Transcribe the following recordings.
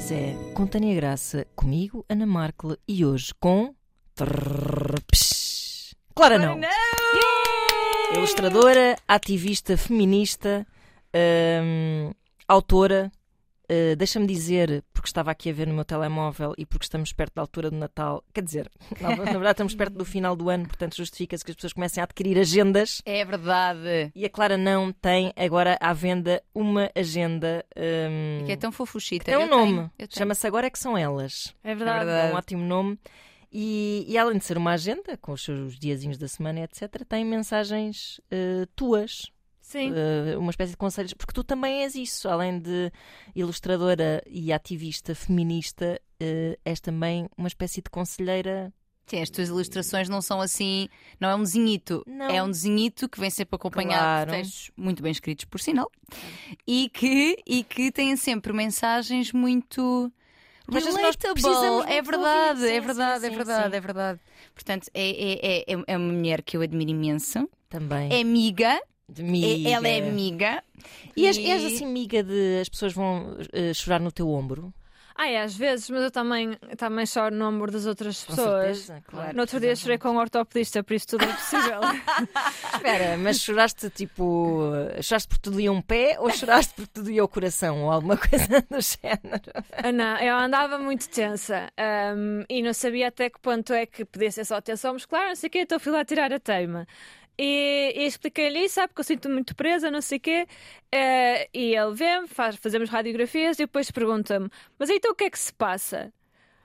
Pois é, com Tânia Graça, comigo, Ana Markle e hoje com. Clara não! Ilustradora, ativista feminista, hum, autora. Uh, Deixa-me dizer, porque estava aqui a ver no meu telemóvel e porque estamos perto da altura do Natal, quer dizer, na, na verdade estamos perto do final do ano, portanto justifica-se que as pessoas comecem a adquirir agendas. É verdade. E a Clara não tem agora à venda uma agenda. hum, Que é tão fofuchita. tem um Eu nome. Chama-se Agora é que são elas. É verdade. verdade. É um ótimo nome. E, e além de ser uma agenda, com os seus diazinhos da semana, etc., tem mensagens eh, tuas, Sim. eh, uma espécie de conselhos, porque tu também és isso, além de ilustradora e ativista feminista, eh, és também uma espécie de conselheira. Sim, as tuas ilustrações não são assim, não é um desenhito, Não. é um desenhito que vem sempre acompanhado Claro. de textos muito bem escritos, por sinal, e que, e que têm sempre mensagens muito. Vezes nós precisamos é verdade, é verdade, é verdade, é verdade. Portanto, é, é, é, é uma mulher que eu admiro imenso. Também. É amiga, de é- miga. ela é amiga. E és, és assim, amiga de as pessoas vão eh, chorar no teu ombro? Ai, às vezes, mas eu também, também choro no ombro das outras Com pessoas. certeza, claro. No outro dia chorei com um ortopedista, por isso tudo é possível. Espera, mas choraste tipo. Choraste porque te doía um pé ou choraste porque te doía o coração ou alguma coisa do género? Ah, não, eu andava muito tensa ahm, e não sabia até que ponto é que podia ser só tensão muscular, não sei o quê, então fui lá tirar a teima. E, e expliquei-lhe isso, sabe, que eu sinto muito presa, não sei o quê. Eh, e ele vê-me, faz, fazemos radiografias e depois pergunta-me: Mas então o que é que se passa?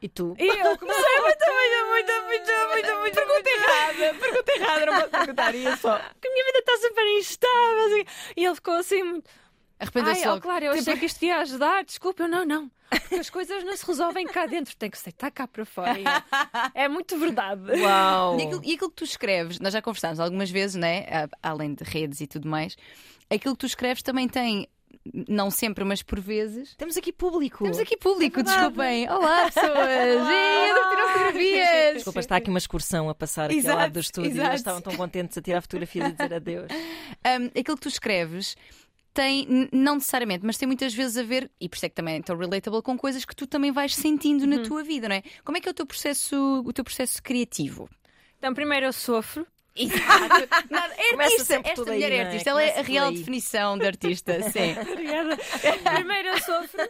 E tu? E eu comecei muito, muito, muito, muito, muito, muito. Pergunta errada, pergunta errada, não posso perguntar isso só. Que a minha vida está super instável. assim. E ele ficou assim muito. Arrependeu-se ó, logo. claro, eu achei que isto ia ajudar. Desculpa, eu não, não. Porque as coisas não se resolvem cá dentro, tem que ser tá cá para fora. Eu, É muito verdade. Uau! E aquilo, e aquilo que tu escreves, nós já conversámos algumas vezes, né? Além de redes e tudo mais, aquilo que tu escreves também tem, não sempre, mas por vezes. Temos aqui público. Temos aqui público, É desculpem. Olá, pessoas! Eu tirar fotografias! Desculpa, está aqui uma excursão a passar aqui ao Exato, lado do estúdio. exato. Eles estavam tão contentes a tirar fotografias e dizer adeus. Um, aquilo que tu escreves tem, não necessariamente, mas tem muitas vezes a ver, e por isso é que também é tão relatable, com coisas que tu também vais sentindo na tua vida, não é? Como é que é o teu processo, o teu processo criativo? Então, primeiro eu sofro. Exato. Nada, é artista. Esta tudo aí, mulher é artista. Ela é a real definição de artista. Sim. Obrigada. Primeiro eu sofro,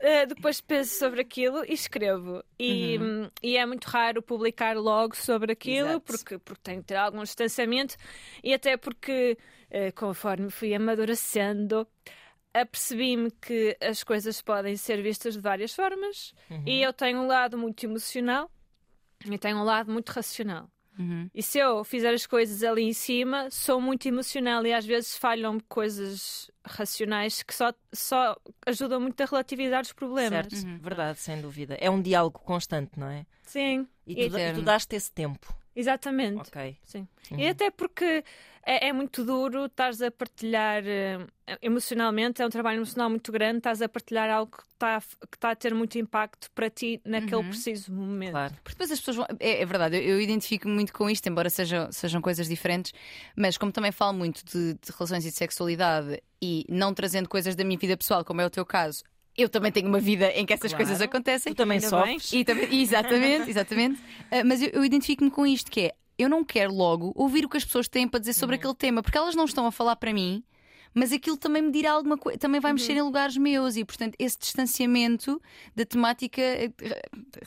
eh, depois penso sobre aquilo e escrevo. E, hum, e é muito raro publicar logo sobre aquilo, Exato. porque, porque tenho que ter algum distanciamento e até porque, conforme fui amadurecendo, apercebi-me que as coisas podem ser vistas de várias formas e eu tenho um lado muito emocional e tenho um lado muito racional. Uhum. E se eu fizer as coisas ali em cima, sou muito emocional e às vezes falham coisas racionais que só, só ajudam muito a relativizar os problemas. Certo, verdade, sem dúvida. É um diálogo constante, não é? Sim, E tu, e tu daste esse tempo. Exatamente. Ok. Sim. Uhum. E até porque é, é muito duro estares a partilhar eh, emocionalmente, é um trabalho emocional muito grande, estás a partilhar algo que está está a ter muito impacto para ti naquele preciso momento. Claro. Porque depois as pessoas vão. É, é verdade, eu, eu identifico muito com isto, embora sejam, sejam coisas diferentes, mas como também falo muito de, de relações e de sexualidade e não trazendo coisas da minha vida pessoal, como é o teu caso, eu também tenho uma vida em que essas Claro. coisas acontecem. Tu também Ainda sofres. E também- exatamente, exatamente. Ah, mas eu, eu identifico-me com isto, que é eu não quero logo ouvir o que as pessoas têm para dizer sobre aquele tema, porque elas não estão a falar para mim. Mas aquilo também me dirá alguma coisa, também vai mexer em lugares meus e, portanto, esse distanciamento da temática eh,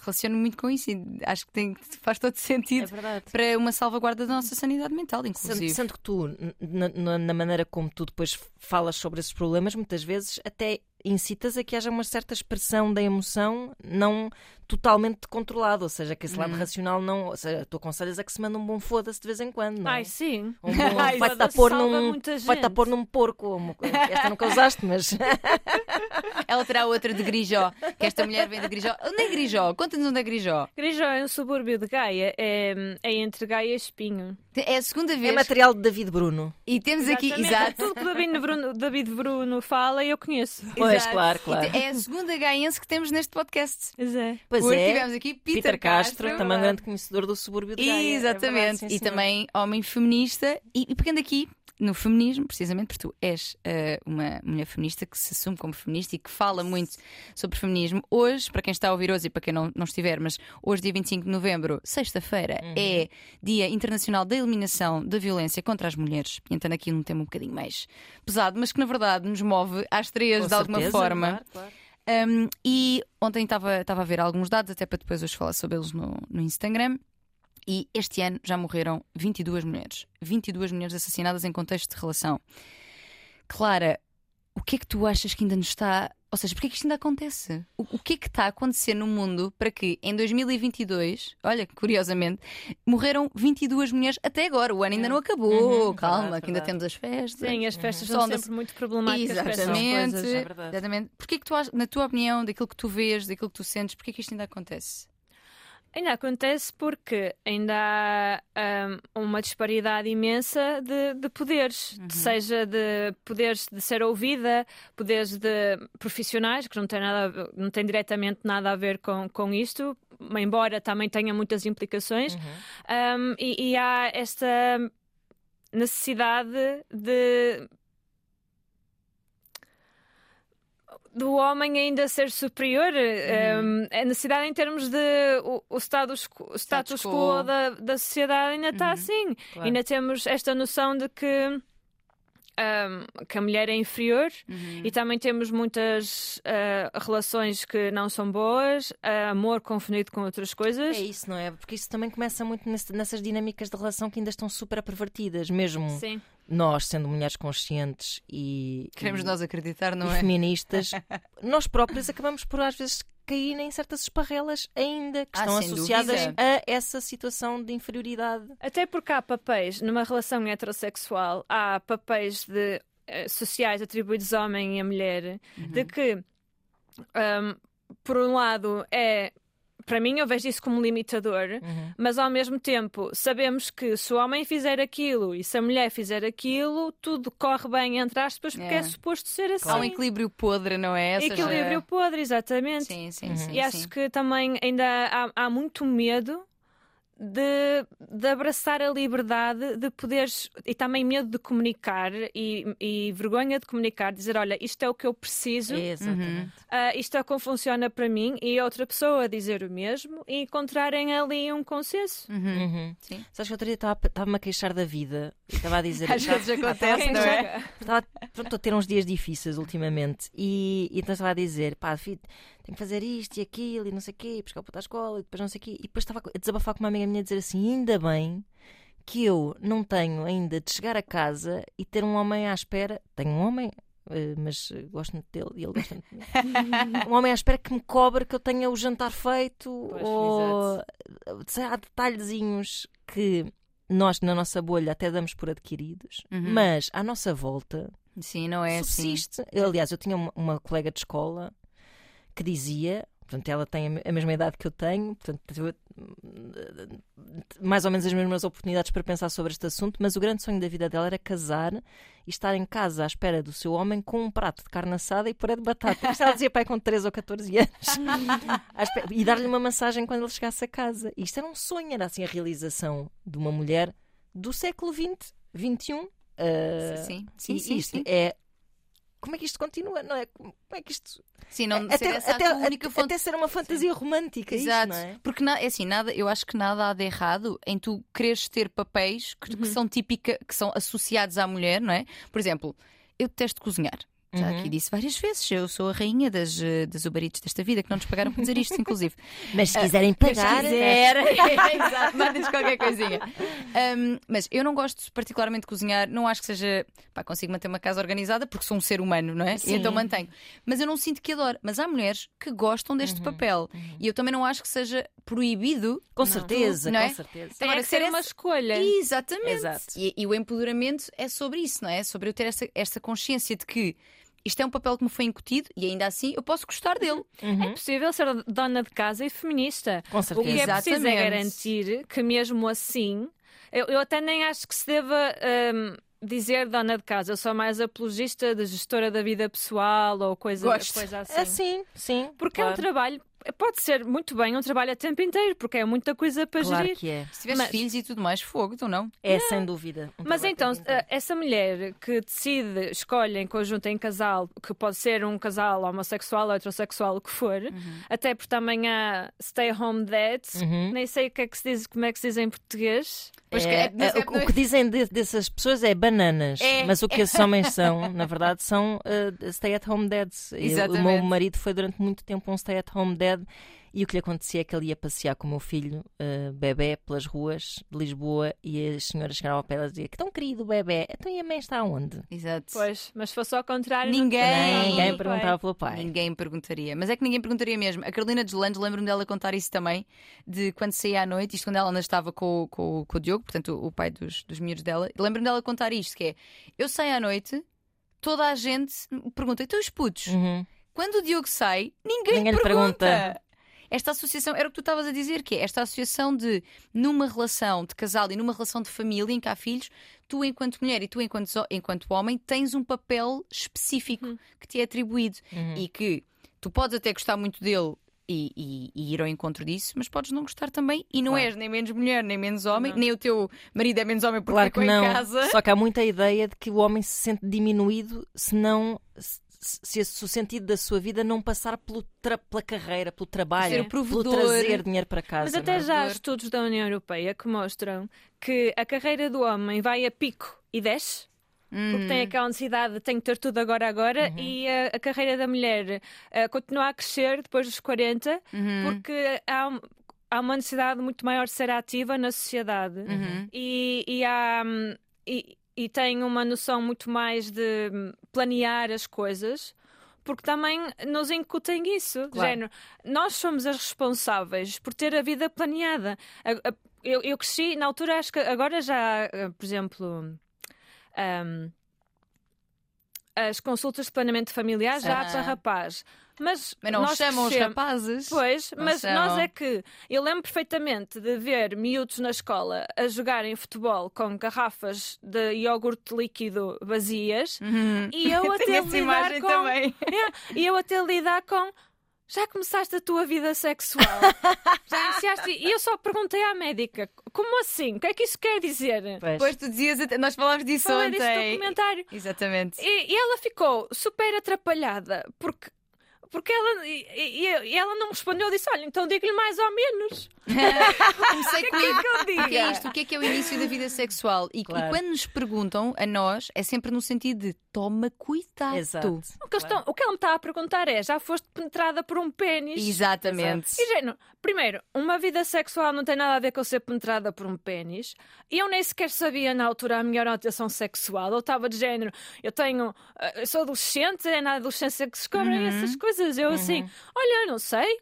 relaciono muito com isso e acho que tem, faz todo É sentido verdade. para uma salvaguarda da nossa sanidade mental, Sendo, inclusive. sendo que tu, na- na maneira como tu depois falas sobre esses problemas, muitas vezes até incitas a que haja uma certa expressão da emoção não totalmente controlada, ou seja, que esse Hum. lado racional não. Ou seja, tu aconselhas a que se manda um bom foda-se de vez em quando, não é? Ai, sim. Um bom- Ai, vai-te a foda-se pôr num, muita vai-te a pôr num porco. uma. Esta nunca usaste, mas. Ela terá outra de Grijó, que esta mulher vem de Grijó. Onde é Grijó? Conta-nos onde é Grijó. Grijó é um subúrbio de Gaia, é, é entre Gaia e Espinho. É a segunda É vez. material de David Bruno. E temos aqui, Exatamente. exato. Tudo que o David Bruno, David Bruno fala, eu conheço. Pois, Exato. claro, claro. É a segunda gaense que temos neste podcast. Pois é. Pois Porque é. tivemos aqui Peter, Peter Castro, Castro. também um grande conhecedor do subúrbio de Gaia. É Exatamente. verdade, sim, e também homem feminista. E, e pegando aqui no feminismo, precisamente porque tu és uh, uma mulher feminista que se assume como feminista e que fala muito sobre feminismo. Hoje, para quem está a ouvir hoje e para quem não, não estiver, mas hoje, dia 25 de novembro, sexta-feira, uhum. é Dia Internacional da Eliminação da Violência contra as Mulheres. Entrando aqui num tema um bocadinho mais pesado, mas que na verdade nos move às três Com de alguma certeza, forma. claro, claro. Um, e ontem estava a ver alguns dados, até para depois hoje falar sobre eles no, no Instagram. E este ano já morreram 22 mulheres. 22 mulheres assassinadas em contexto de relação. Clara, o que é que tu achas que ainda nos está. Ou seja, porquê é que isto ainda acontece? O, o que é que está a acontecer no mundo para que em 2022, olha, curiosamente, morreram 22 mulheres até agora? O ano ainda não acabou. Uhum, Calma, verdade, que ainda verdade. temos as festas. Sim, as festas Só são sempre muito problemáticas. Exatamente. coisas. é verdade. Exatamente. Porquê que tu, na tua opinião, daquilo que tu vês, daquilo que tu sentes, porquê que isto ainda acontece? Ainda acontece porque ainda há hum, uma disparidade imensa de, de poderes, seja de poderes de ser ouvida, poderes de profissionais, que não tem, nada, não tem diretamente nada a ver com, com isto, embora também tenha muitas implicações, Hum, e, e há esta necessidade de do homem ainda ser superior, hum, a necessidade em termos de o, o status, quo- o status Status quo. quo da, da sociedade ainda está assim. Claro. Ainda temos esta noção de que, hum, que a mulher é inferior e também temos muitas ah, relações que não são boas, ah, amor confundido com outras coisas. É isso, não é? Porque isso também começa muito nesse- nessas dinâmicas de relação que ainda estão super pervertidas, mesmo Sim. Nós, sendo mulheres conscientes e, Queremos e, nós acreditar, não e é? feministas, nós próprias acabamos por às vezes cair em certas esparrelas ainda que Ah, estão associadas dúvida. a essa situação de inferioridade. Até porque há papéis, numa relação heterossexual, há papéis de, eh, sociais atribuídos ao homem e à mulher, de que, ahm, por um lado, é. Para mim, eu vejo isso como limitador, mas ao mesmo tempo sabemos que se o homem fizer aquilo e se a mulher fizer aquilo, tudo corre bem, entre aspas, porque É. é, suposto ser assim. Há um equilíbrio podre, não é? Seja, Equilíbrio podre, exatamente. Sim, sim, sim. E acho que também ainda há, há muito medo de, de abraçar a liberdade de poderes e também medo de comunicar e, e vergonha de comunicar, dizer olha, isto é o que eu preciso, ah, isto é como funciona para mim e a outra pessoa dizer o mesmo e encontrarem ali um consenso. Uhum. Sim. Sabes que outro dia estava- estava-me a queixar da vida e estava a dizer. Às vezes acontece, não é? Estava pronto, a ter uns dias difíceis ultimamente e, e então estava a dizer, pá, filho, tenho que fazer isto e aquilo e não sei o quê, e buscar o puto à escola e depois não sei o quê. E depois estava a desabafar com uma amiga minha a dizer assim, ainda bem que eu não tenho ainda de chegar a casa e ter um homem à espera. Tenho um homem, eh, mas gosto muito dele e ele gosta muito de mim. um homem à espera que me cobre que eu tenha o jantar feito Pois, ou sei, há detalhezinhos que nós na nossa bolha até damos por adquiridos, Uhum. mas à nossa volta Sim, não é assim. subsiste. Aliás, eu tinha uma, uma colega de escola que dizia, portanto, ela tem a me- a mesma idade que eu tenho, portanto, mais ou menos as mesmas oportunidades para pensar sobre este assunto, mas o grande sonho da vida dela era casar e estar em casa à espera do seu homem com um prato de carne assada e puré de batata. Isto ela dizia pai com 13 ou 14 anos. E dar-lhe uma massagem quando ele chegasse a casa. E isto era um sonho, era assim a realização de uma mulher do século XX, XXI. ah, Sim, sim, e sim. isto sim. é. Como é que isto continua? Não é? Como é que isto. Sim, não até, ser até, até- fonte. até ser uma fantasia romântica, isto, Exato. não é? Porque na- é assim, nada, eu acho que nada há de errado em tu quereres ter papéis que, Uhum. que são típica, que são associados à mulher, não é? Por exemplo, eu detesto cozinhar. Já Uhum. aqui disse várias vezes, eu sou a rainha das, eh, das uberites desta vida, que não nos pagaram por dizer isto, inclusive. Mas se quiserem pagar. quiser, exato, mandem-nos qualquer coisinha. Um, mas eu não gosto particularmente de cozinhar, não acho que seja. Pá, consigo manter uma casa organizada porque sou um ser humano, não é? Sim. E então mantenho. Mas eu não sinto que adoro. Mas há mulheres que gostam deste Uhum. papel. E eu também não acho que seja proibido. Com certeza, Não é? com certeza. Tem Agora, que ser ser uma escolha. Exatamente. E, e o empoderamento é sobre isso, não é? Sobre eu ter essa, essa consciência de que isto é um papel que me foi incutido e ainda assim eu posso gostar dele. É possível ser dona de casa e feminista. Com O que é certeza. preciso é Exatamente. garantir que, mesmo assim, eu, eu até nem acho que se deva hum, dizer dona de casa. Eu sou mais apologista de gestora da vida pessoal ou coisa, Gosto. coisa assim. É sim, sim. Porque é um claro. trabalho pode ser muito bem um trabalho a tempo inteiro, porque é muita coisa para Claro gerir. que é. Se tiveres Mas- filhos e tudo mais, fogo, então não. É sem dúvida. um Mas então, eh, essa mulher que decide, escolhe em conjunto, em casal, que pode ser um casal homossexual, heterossexual, o que for, até porque também há stay home dads, Uhum. nem sei o que é que se diz, como é que se diz em português. Pois que É, é- mas é, é- o, o que dizem de- dessas pessoas é bananas, É. mas o que esses homens são, na verdade, são uh, stay-at-home dads. E O Exatamente. meu marido foi durante muito tempo um stay-at-home dad e o que lhe acontecia é que ele ia passear com o meu filho, uh, bebê, pelas ruas de Lisboa e as senhoras chegavam ao pé e diziam que tão querido bebê, então e a mãe está onde? Exato. Pois, mas se fosse ao contrário. não Ninguém. perguntava Ninguém perguntava pelo pai. Ninguém perguntaria. Mas é que ninguém perguntaria mesmo. A Carolina Deslandes, lembro-me dela contar isso também, de quando saía à noite, isto quando ela ainda estava com, o- com, o- com o Diogo, portanto, o, o pai dos, dos miúdos dela. Lembro-me dela contar isto: que é eu saio à noite, toda a gente me pergunta, então os putos, Uhum. Quando o Diogo sai, ninguém, Ninguém lhe pergunta. pergunta. Esta associação, era o que tu estavas a dizer, que é esta associação de, numa relação de casal e numa relação de família em que há filhos, tu, enquanto mulher e tu, enquanto, enquanto homem, tens um papel específico que te é atribuído Uhum. e que tu podes até gostar muito dele. E, e- e ir ao encontro disso, mas podes não gostar também. E não Claro. és nem menos mulher, nem menos homem, Não. nem o teu marido é menos homem porque Claro que não. em casa. Só que há muita ideia de que o homem se sente diminuído se não. Se, se esse- o sentido da sua vida não passar pelo tra- pela carreira, pelo trabalho, pelo trazer dinheiro para casa. Mas não até é? já há estudos da União Europeia que mostram que a carreira do homem vai a pico e desce. Porque Hum. tem aquela necessidade de tenho que ter tudo agora, agora, Uhum. e a, a carreira da mulher eh, continua a crescer depois dos 40, Uhum. porque há, há uma necessidade muito maior de ser ativa na sociedade Uhum. e, e há. hum, E, e tem uma noção muito mais de hum, planear as coisas. Porque também nos incutem isso. Claro. género, nós somos as responsáveis por ter a vida planeada. Eu, eu cresci, na altura, acho que agora já, eh, por exemplo, hum, as consultas de planeamento familiar já há Ah. para rapaz. Mas, Mas não nós chamam os rapazes. Pois, Não mas chamam. nós é que eu lembro perfeitamente de ver miúdos na escola a jogarem futebol com garrafas de iogurte líquido vazias Uhum. e eu a ter Tenho de essa lidar imagem com também. É, e eu a ter de lidar com já começaste a tua vida sexual? Já iniciaste? E eu só perguntei à médica: como assim? O que é que isso quer dizer? Pois. Depois tu dizias, até- nós falámos disso Falei ontem. documentário. Exatamente. E, e ela ficou super atrapalhada porque. Porque ela, e, e- e ela não respondeu, eu disse: Olha, então digo-lhe mais ou menos. Comecei com O que é que eu O que é isto? O que é que é o início da vida sexual? E, e Claro. quando nos perguntam a nós, é sempre no sentido de toma cuidado. Exato. O que, estão- o que ela me está a perguntar é: já foste penetrada por um pênis? Exatamente. E, género, primeiro, uma vida sexual não tem nada a ver com ser penetrada por um pênis. E eu nem sequer sabia na altura a minha orientação sexual. Eu estava de género, eu tenho. eh, Eu sou adolescente, é na adolescência que se descobrem essas coisas. Eu assim, olha, eu não sei.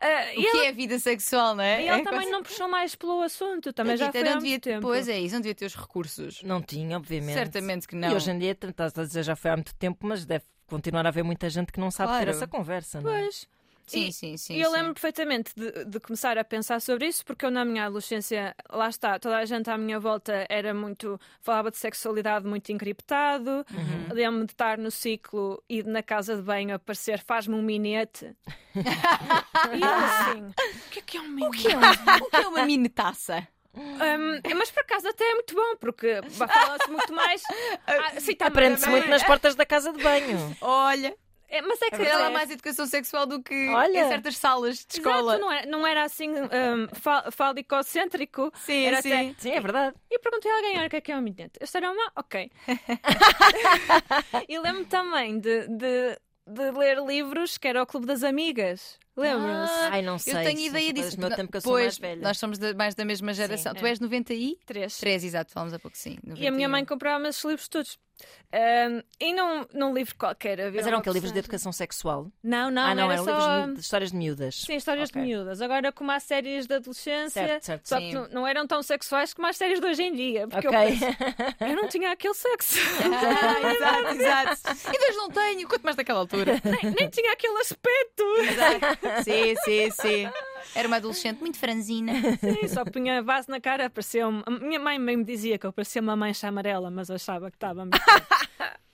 Eh, O e que ela, é a vida sexual, não é? e ela É também quase- não puxou mais pelo assunto, também já foi não devia muito tempo. Pois é, isso não devia ter os recursos. Não tinha, obviamente. Certamente que não. E hoje em dia, estás a dizer já foi há muito tempo, mas deve continuar a haver muita gente que não sabe ter Claro. essa conversa. Não é? Pois. Sim, E- sim, sim. E eu sim. lembro perfeitamente de, de começar a pensar sobre isso, porque eu na minha adolescência, lá está, toda a gente à minha volta era muito. falava de sexualidade muito encriptado. Uhum. Lembro-me de estar no ciclo e na casa de banho aparecer faz-me um minete. e eu assim, o que é que é um minete? O que é, um- o que é uma mini taça? Um, mas por acaso até é muito bom, porque fala-se muito mais. Ah, sim, tá, Aprende-se muito nas portas da casa de banho. Olha, É, mas é que se calhar há é- mais educação sexual do que Olha. em certas salas de escola. Exato, não, era, não era assim um, fálico-cêntrico. Sim, Era sim. até- Sim, é verdade. E perguntei a alguém, olha, o que é que é um minete? Eu disseram, ah, ok. e lembro também de, de, de ler livros que era o Clube das Amigas. Lembram-se? Ah, Ai, não sei. eu tenho ideia disso. do meu tempo que eu nós- sou pois, mais velha. Nós somos da- mais da mesma geração. Sim, tu é. és 93, Três. exato, falamos há pouco sim. E a minha mãe 91. comprava esses livros todos. Um, e num, num livro qualquer havia Mas eram que livros de educação sexual? Não, não, ah, não, era eram só... livros de, de histórias de miúdas. Sim, histórias Ok. de miúdas. Agora, como há séries de adolescência, Certo, certo. só Sim. que não, não eram tão sexuais como as séries de hoje em dia. Porque Ok. eu, penso, eu não tinha aquele sexo. Ah, exato, exato. E Deus não tenho, quanto mais daquela altura. nem, nem tinha aquele aspecto. Exato. Sim, sim, sim. Era uma adolescente muito franzina. Sim, só punha base na cara, parecia um... A minha mãe bem me dizia que eu parecia uma mancha amarela, mas eu achava que estava muito bem.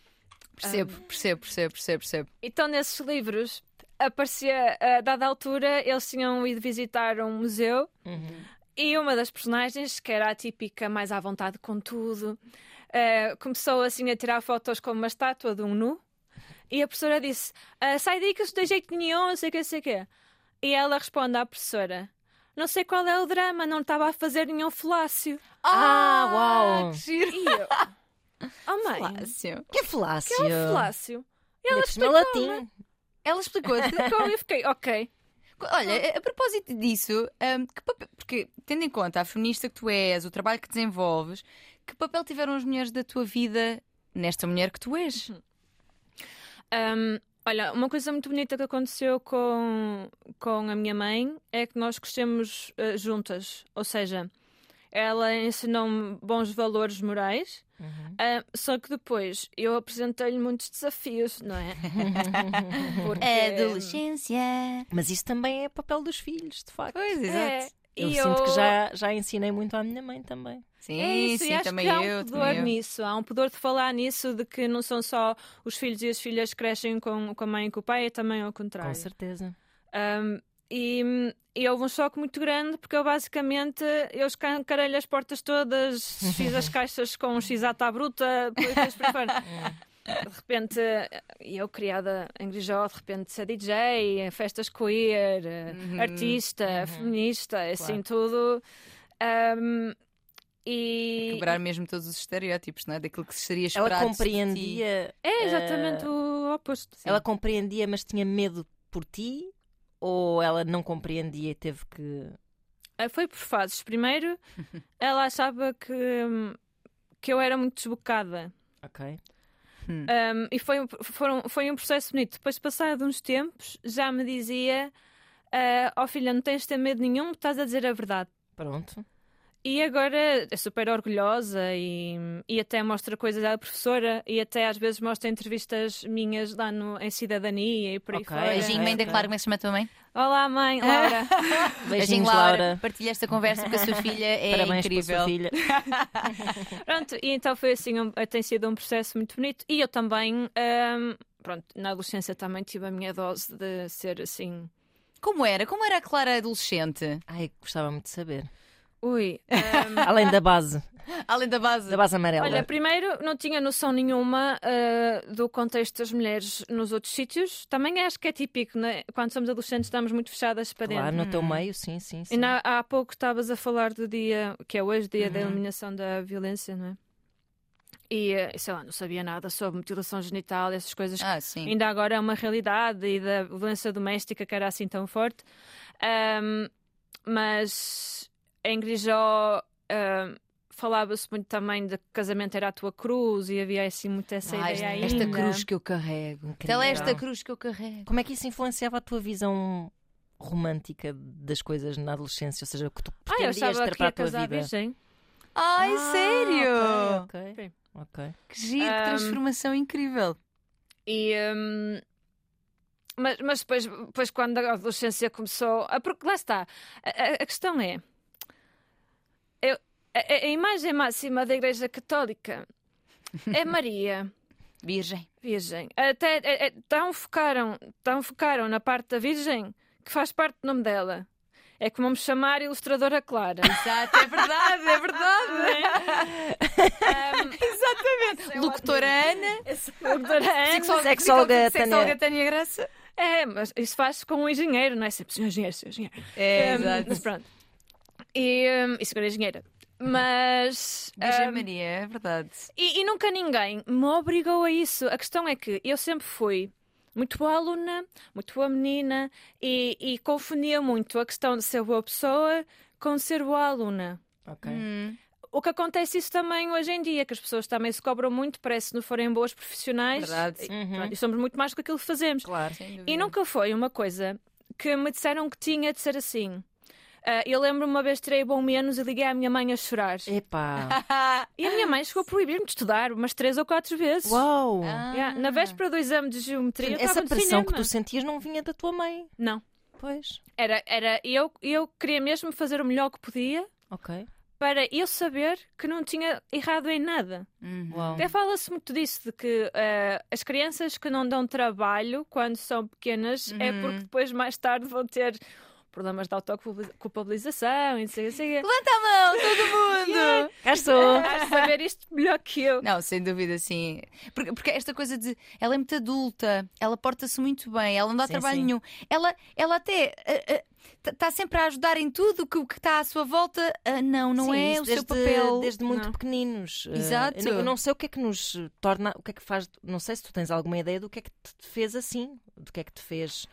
Percebo, percebo, percebo, percebo, percebo. Então, nesses livros, aparecia, a dada altura, eles tinham ido visitar um museu Uhum. e uma das personagens, que era a típica mais à vontade com tudo, eh, começou assim a tirar fotos com uma estátua de um nu. E a professora disse: "Ah, Sai daí que isso não tem jeito nenhum, não sei o que, não sei o quê. E ela responde à professora: Não sei qual é o drama, não estava a fazer nenhum falácio. Ah, uau. Que giro. E eu: Oh, mãe, Falácio. Que falácio. que é um falácio? E Ainda ela por cima explicou latim. Ela explicou-te. explicou e eu fiquei: Ok. Olha, a- a propósito disso, hum, que papel- porque tendo em conta a feminista que tu és, o trabalho que desenvolves, que papel tiveram as mulheres da tua vida nesta mulher que tu és? Um, olha, uma coisa muito bonita que aconteceu com, com a minha mãe é que nós crescemos eh, juntas. Ou seja, ela ensinou-me bons valores morais, Uhum. ah, só que depois eu apresentei-lhe muitos desafios, não é? Porque, Adolescência. Mas isso também é papel dos filhos, de facto. Pois, É, exato. Eu e sinto que já, já ensinei muito à minha mãe também. Sim, É isso, sim, e acho também que há um eu. pudor nisso, há um pudor de falar nisso, de que não são só os filhos e as filhas que crescem com, com a mãe e com o pai, é também ao contrário. Com certeza. Um, e, e houve um choque muito grande porque eu basicamente eu escancarei as portas todas, fiz as caixas com um x à bruta, depois para fora. De repente, eu criada em Grijó, de repente ser DJ, festas queer, Uhum, artista, uhum. feminista, assim Claro. tudo. Um, e Quebrar mesmo todos os estereótipos, não é? Daquilo que seria Ela esperado. de ti. compreendia. é exatamente o oposto. Ela compreendia, mas tinha medo por ti? Ou ela não compreendia e teve que. Ah, Foi por fases. Primeiro, ela achava que, hum, que eu era muito desbocada. Ok. Um, e foi um, foram, foi um processo bonito. Depois, passado uns tempos, já me dizia: ah, Ó filha, não tens de ter medo nenhum, estás a dizer a verdade. Pronto. E agora é super orgulhosa e, e até mostra coisas à professora e até às vezes mostra entrevistas minhas lá no, em Cidadania e por aí Ok. fora. Beijinho, mãe da Ok. Clara, como é que se chama a tua mãe? Olá, mãe, Laura. Beijinhos, Laura. Laura. Partilha esta conversa com a sua filha, é Parabéns incrível. pela sua filha. Pronto, e então foi assim, um, tem sido um processo muito bonito. E eu também, hum, pronto, na adolescência também tive a minha dose de ser assim. Como era? Como era a Clara adolescente? Ai, gostava muito de saber. Ui. hum, Além da base, Além da base. da base amarela. Olha, primeiro não tinha noção nenhuma ah, do contexto das mulheres nos outros sítios. Também acho que é típico, né? quando somos adolescentes estamos muito fechadas para claro, dentro. no teu meio, sim, sim. sim. E na- há pouco estavas a falar do dia, que é hoje, dia da Uhum. eliminação da violência, não é? E, eh, sei lá, não sabia nada sobre mutilação genital, essas coisas Ah, sim. ainda agora é uma realidade e da violência doméstica que era assim tão forte. Ahm, mas em Grijó ahm, falava-se muito também de que casamento era a tua cruz e havia assim muito essa Ah, ideia ainda. esta cruz que eu carrego. Incrível. Tela esta cruz que eu carrego. Como é que isso influenciava a tua visão romântica das coisas na adolescência? Ou seja, o que tu Ah, pretendias achava ter para a tua vida? virgem. Ai, Ah, sério? Ok, ok. Sim. ok. Que giro, que Ahm, transformação incrível. E, hum, mas, mas depois, depois, quando a adolescência começou. ah, Porque lá está. A, a- a questão é. A, a imagem máxima da Igreja Católica é Maria, Virgem. Virgem. Até é- é- tão, focaram, tão focaram na parte da Virgem que faz parte do nome dela. É como me chamar ilustradora Clara. Exato, é verdade, é verdade. Hum, Exatamente. Locutora Ana. doutora Ana. Sexóloga, sexóloga Tânia Graça. É, mas isso faz com um engenheiro, não é sempre senhor engenheiro, senhor engenheiro. É, Um, exato. Mas pronto. E, um, e segura engenheira. Mas. Virgem um, Maria, é verdade. e, e nunca ninguém me obrigou a isso. A questão é que eu sempre fui muito boa aluna, muito boa menina e, e confundia muito a questão de ser boa pessoa com ser boa aluna. Ok. Hum. O que acontece isso também hoje em dia, que as pessoas também se cobram muito, parece que não forem boas profissionais. Verdade. E, Uhum. e somos muito mais do que aquilo que fazemos. Claro. E nunca foi uma coisa que me disseram que tinha de ser assim. Ah, eu lembro uma vez tirei bom menos e liguei à minha mãe a chorar. Epá. E a minha mãe chegou a proibir-me de estudar umas três ou quatro vezes. Uau! Ah. Yeah, Na véspera do exame de geometria, eu Essa pressão que tu sentias não vinha da tua mãe. Não. Pois. Era, era eu, eu queria mesmo fazer o melhor que podia Ok. para eu saber que não tinha errado em nada. Uhum. Uau. Até fala-se muito disso, de que eh, as crianças que não dão trabalho quando são pequenas é Uhum. porque depois, mais tarde, vão ter problemas de autoculpabilização e não sei, não sei. Levanta a mão, todo mundo! Cá estou. De saber isto melhor que eu. Não, sem dúvida, sim. Porque, porque esta coisa de ela é muito adulta, ela porta-se muito bem, ela não dá Sim, trabalho sim. nenhum. Ela, ela até está sempre a ajudar em tudo que o que está à sua volta. ah, não, não Sim, é o seu desde, papel. Desde muito Não. pequeninos. Eh, Exato. eu não- eu não sei o que é que nos torna, o que é que faz. Não sei se tu tens alguma ideia do que é que te fez assim, do que é que te fez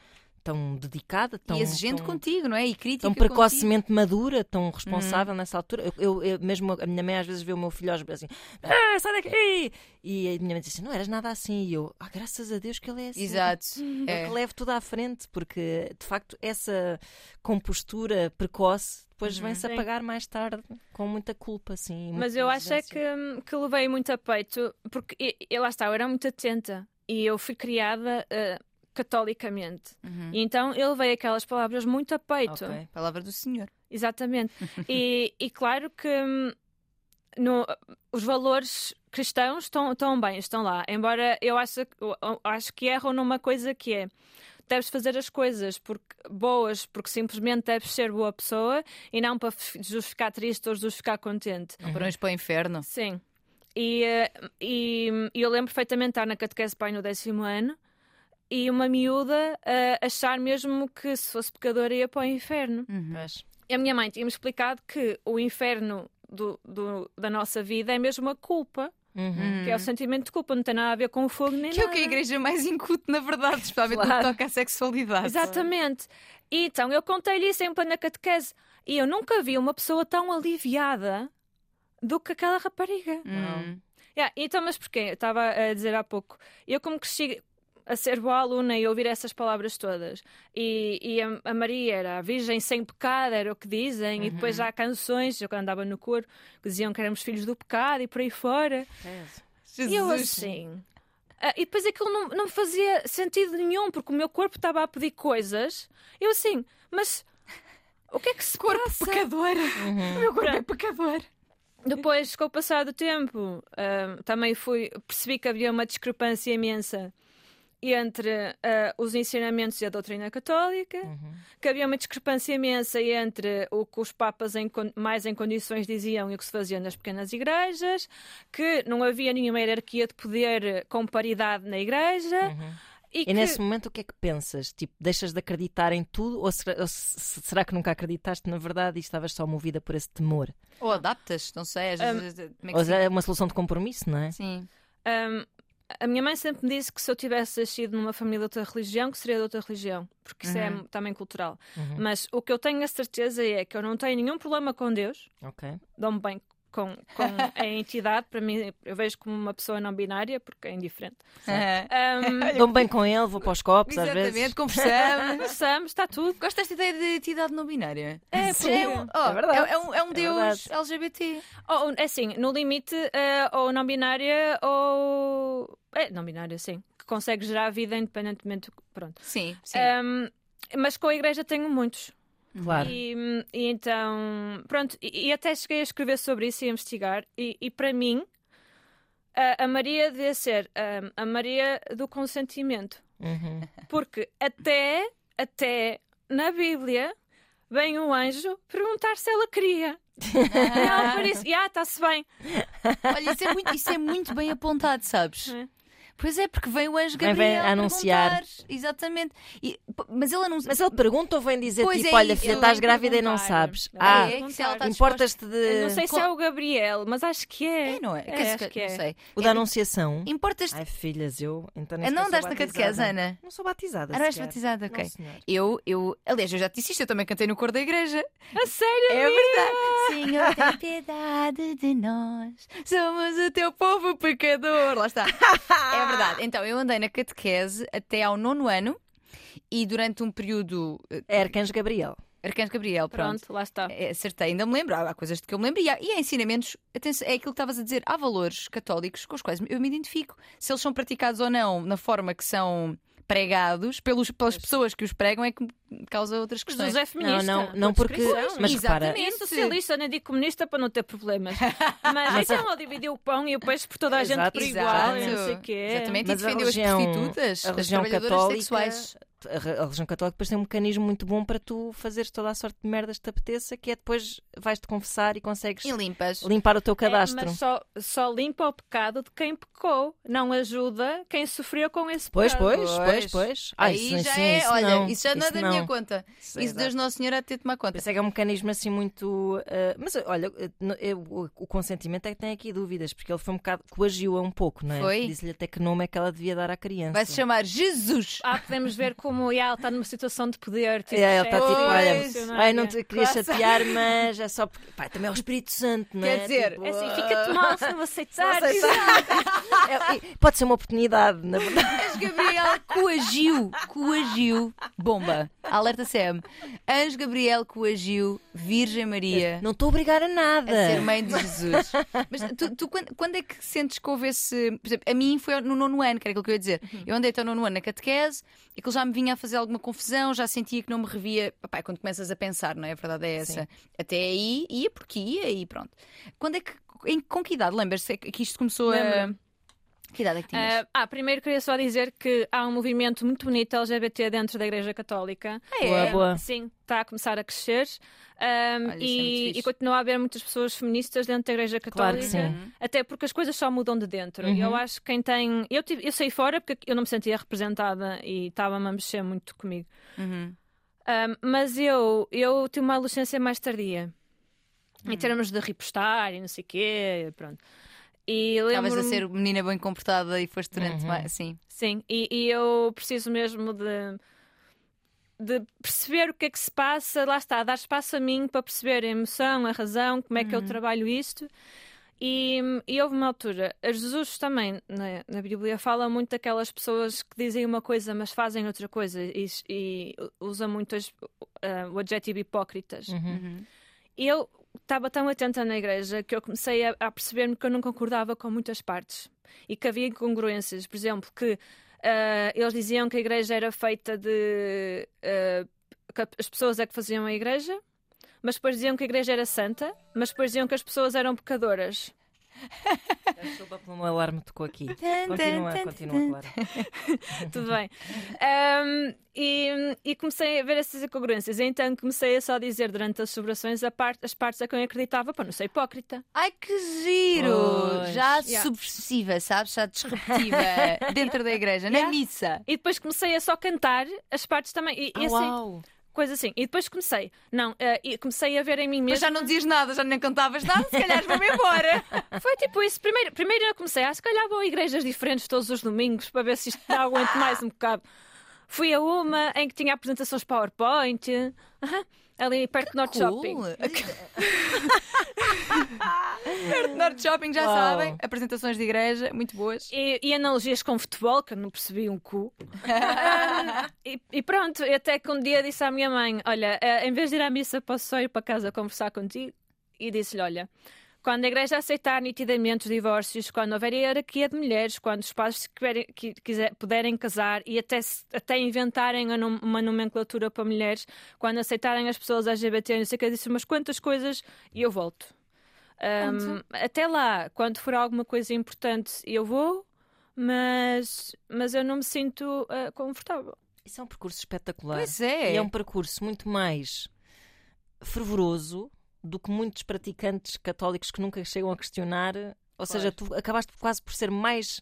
tão dedicada, tão, e exigente tão, contigo, não é? E crítica. tão contigo. precocemente madura, tão responsável nessa altura. Eu, eu- eu- mesmo a minha mãe às vezes vê o meu filho aos braços assim, ah, sai daqui! E a minha mãe diz assim: não eras nada assim. E eu, ah, graças a Deus que ele é assim. Exato. Eu É. que levo tudo à frente, porque de facto essa compostura precoce depois Uhum. vem-se a pagar mais tarde com muita culpa, assim. Mas eu acho é que, que levei muito a peito, porque e- e lá está, eu era muito atenta e eu fui criada eh, catolicamente. Uhum. E então eu levei aquelas palavras muito a peito. Ok. Palavra do Senhor. Exatamente. e, e claro que hum, no- os valores cristãos estão, estão bem, estão lá. Embora eu acho, eu acho que erram numa coisa que é deves fazer as coisas porque, boas porque simplesmente deves ser boa pessoa e não para justificar triste ou justificar contente. Não para para o inferno. Sim. E, eh, e, e eu lembro perfeitamente de estar na catequese pai no décimo ano e uma miúda eh, achar mesmo que se fosse pecadora ia para o inferno. Uhum. E a minha mãe tinha-me explicado que o inferno do, do- da nossa vida é mesmo a culpa, Uhum. que é o sentimento de culpa, não tem nada a ver com o fogo nem Que é o nada. que a igreja mais incute, na verdade, especialmente no Claro. que toca à sexualidade. Exatamente. E então eu contei-lhe isso em plena catequese e eu nunca vi uma pessoa tão aliviada do que aquela rapariga. Hum. Yeah, então, mas porquê? Eu estava a dizer há pouco. Eu, como cresci a ser boa aluna e ouvir essas palavras todas, e, e a, a Maria era a Virgem sem pecado, era o que dizem, e depois há canções, eu quando andava no coro, que diziam que éramos filhos do pecado e por aí fora. Jesus. E eu assim. ah, e depois aquilo não, não fazia sentido nenhum, porque o meu corpo estava a pedir coisas. Eu assim, mas o que é que se Corpo passa? pecador. Uhum. O meu corpo é pecador. Depois, com o passar do tempo, ah, também fui, percebi que havia uma discrepância imensa entre ah, os ensinamentos e a doutrina católica, Uhum. que havia uma discrepância imensa entre o que os papas em mais em condições diziam e o que se fazia nas pequenas igrejas, que não havia nenhuma hierarquia de poder com paridade na igreja. Uhum. E, E que... nesse momento o que é que pensas? Tipo, deixas de acreditar em tudo ou será, ou se- será que nunca acreditaste na verdade e estavas só movida por esse temor? Ou adaptas, não sei. Às Um, vezes, é que Ou se- é uma solução de compromisso, não é? Sim. Ahm, a minha mãe sempre me disse que se eu tivesse nascido numa família de outra religião, que seria de outra religião, porque isso é Uhum. também cultural. Uhum. Mas o que eu tenho a certeza é que eu não tenho nenhum problema com Deus, Ok. dou-me bem com, com a entidade, para mim eu vejo como uma pessoa não binária, porque é indiferente. Ahm, Dou-me bem com ele, vou para os copos às Exatamente, vezes. conversamos. Conversamos, está tudo. Gosto desta ideia de entidade não binária. É, Sim. É um, oh, É verdade. é, é um, é um É deus verdade. LGBT. Ou, é assim, no limite, eh, ou não binária, ou. É, não binária, sim. Que consegue gerar vida independentemente. Pronto. Sim, sim. Mas com a igreja tenho muitos. Claro. E, e então, pronto, e, e até cheguei a escrever sobre isso e a investigar. E, e para mim, a, a Maria devia ser ahm, a Maria do consentimento. Uhum. Porque até, até na Bíblia, vem um anjo perguntar se ela queria. E ela por isso, ah, está-se bem. Olha, isso é, muito, isso é muito bem apontado, sabes? É. Pois é, porque vem o anjo Gabriel vem anunciar. perguntar. Exatamente. E- mas ele anuncia. Mas ele pergunta ou vem dizer Pois tipo, é olha filha, estás grávida e não sabes. Ah, é importas-te de. Eu não sei se é o Gabriel, mas acho que é. É, não é? É, dizer, acho que não é. sei. O da Anunciação. Importas-te. Ai, filhas, eu. Então nem Ah, não sou na catequese, batizada. Ana? Não sou batizada. Ah, não és batizada, ok. Não. Eu, eu, aliás, eu já te disse isto, eu também cantei no coro da igreja. A sério? É verdade. Senhor, tem piedade de nós. Somos o teu povo pecador. Lá está. É verdade. Então, eu andei na catequese até ao nono ano e durante um período. eh, É Arcanjo Gabriel. Arcanjo Gabriel, pronto. Pronto, lá está. É, Acertei, ainda me lembro, há há coisas de que eu me lembro e há, e há ensinamentos, atenção, é aquilo que estavas a dizer, há valores católicos com os quais eu me identifico. Se eles são praticados ou não na forma que são pregados pelos, pelas pessoas que os pregam é que causa outras questões. José é feminista. não, não, por porque- mas repara- Nem socialista, nem digo comunista para não ter problemas. Mas então ele dividiu o pão e o peixe por toda a gente Exato, por exato. igual e não sei o quê. Exatamente, Mas e a defendeu religião- as prostitutas, a as trabalhadoras católica, sexuais. A re- a religião católica depois tem um mecanismo muito bom para tu fazeres toda a sorte de merdas que te apeteça, que é depois vais-te confessar e consegues E limpas. limpar o teu É, cadastro. mas só, só limpa o pecado de quem pecou, não ajuda quem sofreu com esse Pois, pecado. pois, pois, pois. Ah, Aí isso, já sim, é, isso olha, não, isso já não é isso da minha conta. Isso, Isso. Deus Nosso Senhor há de ter de tomar conta. Pensei que é um mecanismo assim muito. ah, mas olha, eh, no- eu- o, o consentimento é que tem aqui dúvidas, porque ele foi um bocado. coagiu-a um pouco, não é? Foi? Disse-lhe até que nome é que ela devia dar à criança. Vai se chamar Jesus. Ah, podemos ver como ela está numa situação de poder. Tipo, É, ele está tipo, olha, não é? ai, não te queria chatear, mas é só porque. Pá, também é o Espírito Santo, não é? Quer dizer, Tipo, É assim, fica-te mal se não aceitar. é- é- pode ser uma oportunidade, na verdade. Anjo Gabriel coagiu, coagiu, bomba, alerta Sam. Anjo Gabriel coagiu Virgem Maria Não estou a obrigar a nada. a ser mãe de Jesus. Mas tu, tu quando, quando é que sentes que houve esse. Por exemplo, a mim foi no nono ano, que era aquilo que eu ia dizer. Eu andei até o nono ano na catequese e que já me vinha a fazer alguma confusão, já sentia que não me revia. Papai, quando começas a pensar, não é? A verdade é essa. Sim. Até aí ia porque ia e pronto. Quando é que. Em, com que idade? Lembras-te que isto começou a. Que idade é que tinhas? Ah, ah, primeiro queria só dizer que há um movimento muito bonito LGBT dentro da Igreja Católica. Ah, é? Boa, boa. Sim, está a começar a crescer. Ahm, Olha, isso é e, e continua a haver muitas pessoas feministas dentro da Igreja Claro Católica. que sim. Uhum. Até porque as coisas só mudam de dentro. E Eu Uhum. acho que quem tem. Eu, tive... eu saí fora porque eu não me sentia representada e estava-me a mexer muito comigo. Uhum. Ahm, mas eu, eu tive uma adolescência mais tardia. Hum. Em termos de repostar e não sei o quê. Pronto. E Estavas a ser menina bem comportada e foste durante Uhum. mais. Sim. Sim, e, e eu preciso mesmo de, de perceber o que é que se passa, lá está, dar espaço a mim para perceber a emoção, a razão, como é que eu trabalho isto. E, e houve uma altura, Jesus também na, na Bíblia fala muito daquelas pessoas que dizem uma coisa, mas fazem outra coisa, e, e usa muito as- ah, o adjetivo hipócritas. Uhum. Eu estava tão atenta na igreja que eu comecei a, a perceber-me que eu não concordava com muitas partes e que havia incongruências. Por exemplo, que ah, eles diziam que a igreja era feita de. que as pessoas é que faziam a igreja, mas depois diziam que a igreja era santa, mas depois diziam que as pessoas eram pecadoras. Desculpa pelo meu alarme tocou aqui. Continua, continua, claro. Tudo bem. Ahm, e, e comecei a ver essas incongruências. Então comecei a só dizer durante as celebrações a parte, as partes a quem eu acreditava para não ser hipócrita. Ai que giro! Pois. Já Yeah. subversiva, sabes? Já disruptiva dentro da igreja, na Yeah. missa. E depois comecei a só cantar as partes também. E, e Ah, assim, uau! Coisa assim. E depois comecei, não, e comecei a ver em mim Mas mesmo. já não dizias nada, já nem cantavas nada, se calhar vou-me embora. Foi tipo isso. Primeiro, primeiro eu comecei, ah, se calhar vou a igrejas diferentes todos os domingos para ver se isto dá aguento mais um bocado. Fui a uma em que tinha apresentações PowerPoint, ali perto do Norte Shopping. Norte Shopping, já Uau. sabem. Apresentações de igreja, muito boas. E, e analogias com futebol, que eu não percebi um cu. E, e pronto, até que um dia disse à minha mãe: Olha, eh, em vez de ir à missa, posso só ir para casa conversar contigo? E disse-lhe: Olha, quando a igreja aceitar nitidamente os divórcios, quando houver hierarquia de mulheres, quando os pais querem- qui- quiser- puderem casar e até, até inventarem uma nomenclatura para mulheres, quando aceitarem as pessoas LGBT, não sei o que, eu disse umas quantas coisas e eu volto. Um, até lá, quando for alguma coisa importante, eu vou, mas, mas eu não me sinto ah, confortável. Isso é um percurso espetacular. Pois é. E é um percurso muito mais fervoroso do que muitos praticantes católicos que nunca chegam a questionar. Ou seja, tu acabaste quase por ser mais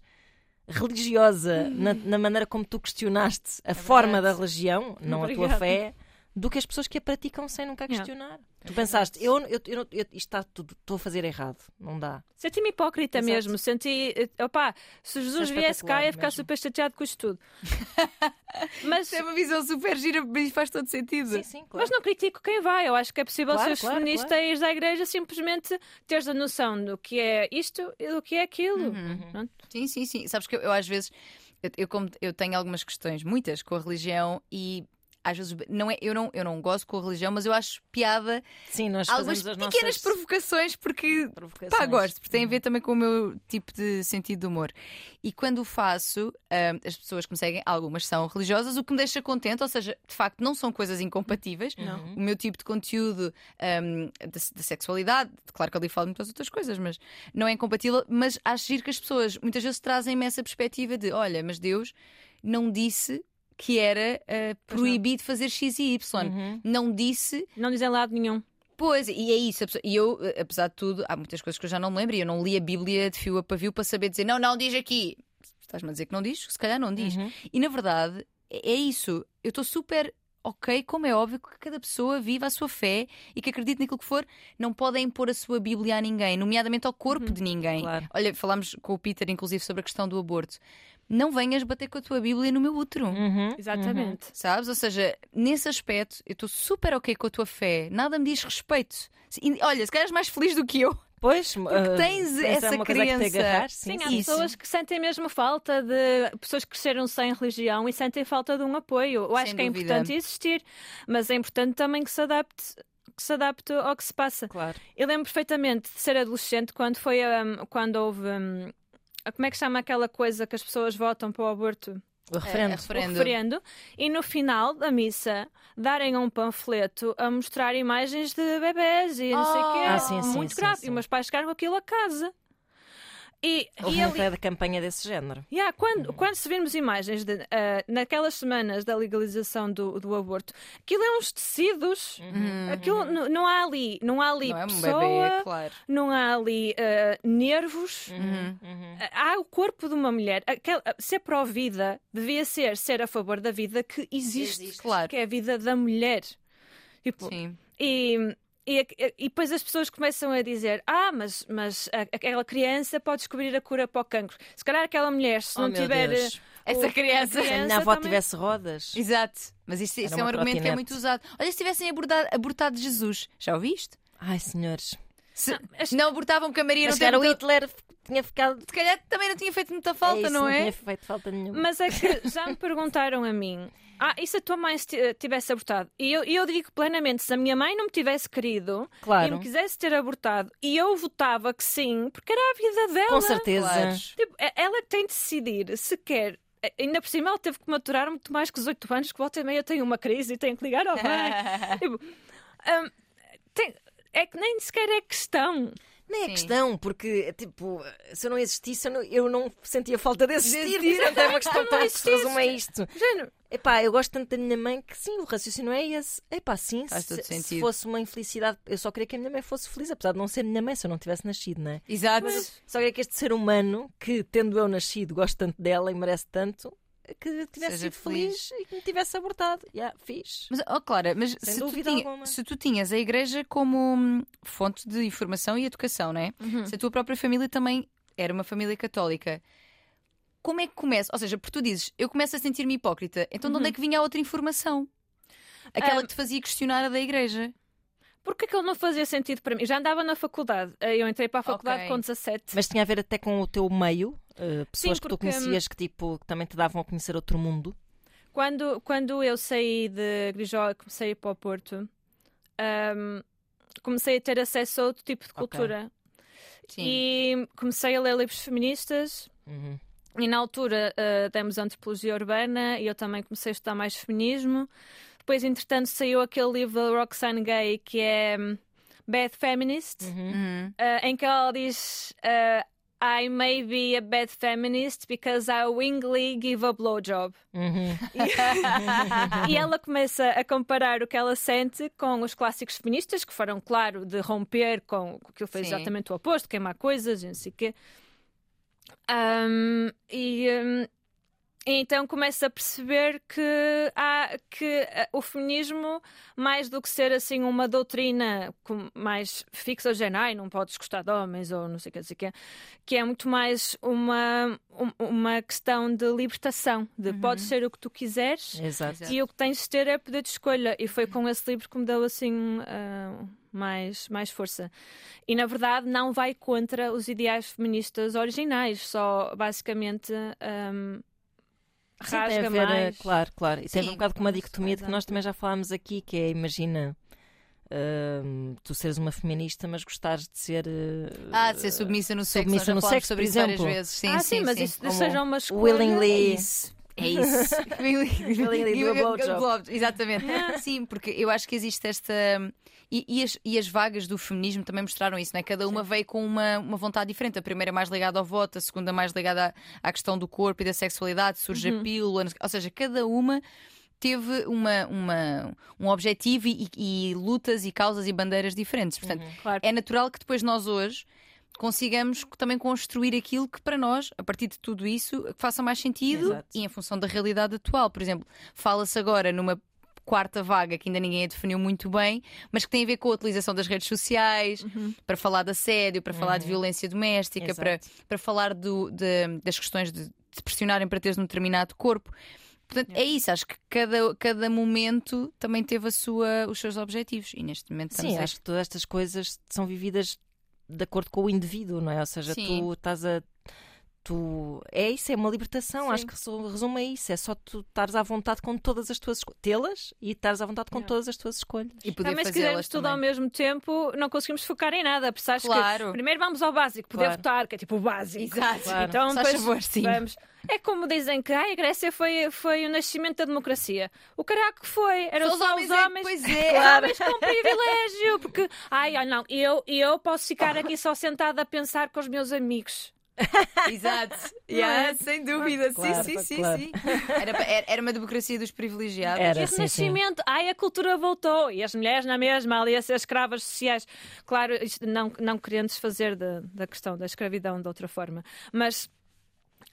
religiosa na, na maneira como tu questionaste a forma da religião, não a tua Obrigada. fé, do que as pessoas que a praticam sem nunca questionar. Tu pensaste, eu, eu, eu, não- eu- isto está tudo, estou a fazer errado, não dá. Senti-me hipócrita Exato. mesmo. Senti, eh, opá, se Jesus é viesse cá, ia ficar mesmo. super chateado com isto tudo. mas, é uma visão super gira, mas faz todo sentido. Sim, sim, claro. mas não critico quem vai. Eu acho que é possível Claro, seres claro, feminista claro. e ires à igreja simplesmente teres a noção do que é isto e do que é aquilo. Uhum. Pronto. Sim, sim, sim. Sabes que eu, eu às vezes, eu, eu como eu tenho algumas questões, muitas, com a religião e às vezes não é, eu não, eu não gosto com a religião, mas eu acho piada Sim, nós algumas pequenas nossas provocações porque provocações. Pá, gosto, porque tem a ver também com o meu tipo de sentido de humor. E quando o faço, hum, as pessoas que me seguem, algumas são religiosas, o que me deixa contente, ou seja, de facto, não são coisas incompatíveis. Não. O meu tipo de conteúdo hum, da, da sexualidade, claro que ali falo muitas outras coisas, mas não é incompatível. Mas acho giro que as pessoas muitas vezes trazem-me essa perspectiva de: olha, mas Deus não disse que era uh, proibido fazer X e Y. Uhum. Não disse Não dizem lado nenhum. Pois, e é isso. E eu, eh, apesar de tudo, há muitas coisas que eu já não me lembro e eu não li a Bíblia de fio a pavio para saber dizer não, não diz aqui. Estás-me a dizer que não diz? Se calhar não diz. Uhum. E na verdade, é é isso. Eu estou super ok, como é óbvio que cada pessoa vive a sua fé e que acredite naquilo que for, não podem impor a sua Bíblia a ninguém, nomeadamente ao corpo de ninguém. claro. Olha, falámos com o Peter, inclusive, sobre a questão do aborto. Não venhas bater com a tua Bíblia no meu útero. Uhum. Exatamente. Sabes? Ou seja, nesse aspecto, eu estou super ok com a tua fé, nada me diz respeito. E, Olha, se calhar és mais feliz do que eu. Pois, Porque tens essa é coisa que crença. agarrar, Sim, sim, há isso. pessoas que sentem mesmo falta de pessoas que cresceram sem religião e sentem falta de um apoio. Eu acho Sem que é dúvida. importante existir, mas é importante também que se adapte, que se adapte ao que se passa. Claro. Eu lembro perfeitamente de ser adolescente quando foi hum, quando houve hum, como é que chama aquela coisa que as pessoas votam para o aborto? O referendo. É, referendo. O referendo, e no final da missa darem um panfleto a mostrar imagens de bebés e não sei o quê. Ah, sim, sim, muito sim, grave. sim. E meus pais chegaram com aquilo a casa. E, Houve uma ali- ideia de campanha desse género. Yeah, quando, quando se virmos imagens de, ah, naquelas semanas da legalização do, do aborto, aquilo é uns tecidos. Aquilo n- não há ali, não há ali Não é um pessoa, bebê, claro. não há ali ah, nervos. Uhum, uhum. Ah, Há o corpo de uma mulher. Aquela, ser pró-vida devia ser ser a favor da vida que existe, Existe. Claro. que é a vida da mulher. Tipo, Sim. e, e, e depois as pessoas começam a dizer: Ah, mas, mas a- aquela criança pode descobrir a cura para o cancro. Se calhar aquela mulher, se Oh, não tiver. Deus. Essa o- criança. Se a minha avó também- tivesse rodas. Exato. Mas isso, isso é um argumento que é muito usado. Olha, se tivessem abordado, abortado Jesus, já ouviste? Ai, senhores. Se as- não abortavam que a Maria Mas não era o Hitler tinha ficado. Se calhar também não tinha feito muita falta, é isso, não é? tinha feito falta nenhuma. Mas é que já me perguntaram a mim. Ah, e se a tua mãe se ti- tivesse abortado? E eu, e eu digo plenamente: se a minha mãe não me tivesse querido e Claro. me quisesse ter abortado, e eu votava que sim, porque era a vida dela. Com certeza. Claro. Tipo, ela que tem de decidir se quer. Ainda por cima, ela teve que maturar muito mais que os 8 anos, que volta e meia tem uma crise e tem que ligar ao banco. tipo, hum, tem- é que nem sequer é questão. Nem é Sim. questão, porque, tipo, se eu não existisse, eu não, eu não sentia falta de existir. existir. Portanto, é uma questão tão que se resume a isto. Género, Epá, eu gosto tanto da minha mãe que sim, o raciocínio é esse. Epá, sim, Faz se, se fosse uma infelicidade, eu só queria que a minha mãe fosse feliz, apesar de não ser minha mãe se eu não tivesse nascido, não é? Exato. Só queria que este ser humano, que tendo eu nascido, gosto tanto dela e merece tanto, que tivesse Seja sido feliz, e que me tivesse abortado. Já, fiz. Mas, oh, Clara, mas se tu, tinha- se tu tinhas a igreja como hum, fonte de informação e educação, não é? Uhum. Se a tua própria família também era uma família católica, como é que começa? Ou seja, porque tu dizes, eu começo a sentir-me hipócrita, então de onde é que vinha a outra informação? Aquela Ah, que te fazia questionar a da igreja. Porque aquilo não fazia sentido para mim. Já andava na faculdade. Eu entrei para a faculdade Ok. com 17. Mas tinha a ver até com o teu meio, eh, pessoas que tu porque, hum, conhecias que, tipo, que também te davam a conhecer outro mundo. Quando, quando eu saí de Grijó e comecei a ir para o Porto, ahm, comecei a ter acesso a outro tipo de cultura. Sim. E comecei a ler livros feministas. Uhum. E na altura ah, demos antropologia urbana e eu também comecei a estudar mais feminismo. Depois, entretanto, saiu aquele livro da Roxane Gay que é hum, Bad Feminist, Uhum. Ah, em que ela diz ah, I may be a bad feminist because I wingly give a blowjob. Uhum. E ela começa a comparar o que ela sente com os clássicos feministas, que foram, claro, de romper com o que Sim. exatamente o oposto, queimar coisas e não sei o quê. E, hum, e então começa a perceber que, há, que ah, o feminismo, mais do que ser assim uma doutrina mais fixa, género, ai, não podes gostar de homens ou não sei o que, sei o quê, que é muito mais uma, um- uma questão de libertação, de podes ser o que tu quiseres. Exato. E o que tens de ter é poder de escolha. E foi com esse livro que me deu assim ah, mais, mais força. E na verdade não vai contra os ideais feministas originais, só basicamente ahm, Sim, tem a rasga ver, mais. claro, claro. E ver Sim, um bocado com uma isso, dicotomia de que nós também já falámos aqui, que é, imagina, hum, tu seres uma feminista, mas gostares de ser uh, Ah, de ser submissa no sexo. submissa no sexo, sobre por isso várias exemplo. vezes. Sim, ah, sim, mas isso Como seja uma escolha. willingly. É isso. É isso. Willingly do a. Blowjob, Exatamente. Sim, porque eu acho que existe esta. E, e as, e as vagas do feminismo também mostraram isso, não é? Cada uma veio com uma, uma vontade diferente. A primeira mais ligada ao voto, a segunda mais ligada à, à questão do corpo e da sexualidade, surge a pílula. Ou seja, cada uma teve uma, uma, um objetivo e, e lutas e causas e bandeiras diferentes. Portanto, Claro. é natural que depois nós hoje consigamos também construir aquilo que para nós, a partir de tudo isso, que faça mais sentido Exato. e em função da realidade atual. Por exemplo, fala-se agora numa quarta vaga que ainda ninguém a definiu muito bem, mas que tem a ver com a utilização das redes sociais, para falar de assédio, para falar de violência doméstica, Exato. para, para falar do- de- das questões de, de pressionarem para teres um determinado corpo. Portanto, é isso, acho que cada, cada momento também teve a sua, os seus objetivos e neste momento Sim, acho que todas estas coisas são vividas de acordo com o indivíduo, não é? Ou seja, Sim. tu estás a. Tu... É isso, é uma libertação. Sim. Acho que resu- resume a isso. É só tu estares à vontade com todas as tuas escolhas. Tê-las e estares à vontade com todas as tuas escolhas. e poder Também se fazê-las quisermos tudo ao mesmo tempo, não conseguimos focar em nada. Porque sabes Claro. que primeiro vamos ao básico, poder Claro. votar, que é tipo o básico. Exato. Claro. Então Faz depois favor, sim. vamos. É como dizem que ai, a Grécia foi, foi o nascimento da democracia. O caraca que foi. Eram Só os só homens os é homens. pois é. Homens com privilégio. Porque, ai, ai, não, eu, eu posso ficar aqui só sentada a pensar com os meus amigos. Exato. Não Yeah, é? sem dúvida. Claro, sim, sim, sim, claro. sim. Era, pa- era- era uma democracia dos privilegiados. Era. E sim, sim. renascimento, ai, a cultura voltou. E as mulheres na mesma, ali a ser escravas sociais. Claro, isto não, não querendo desfazer da, da questão da escravidão de outra forma. Mas,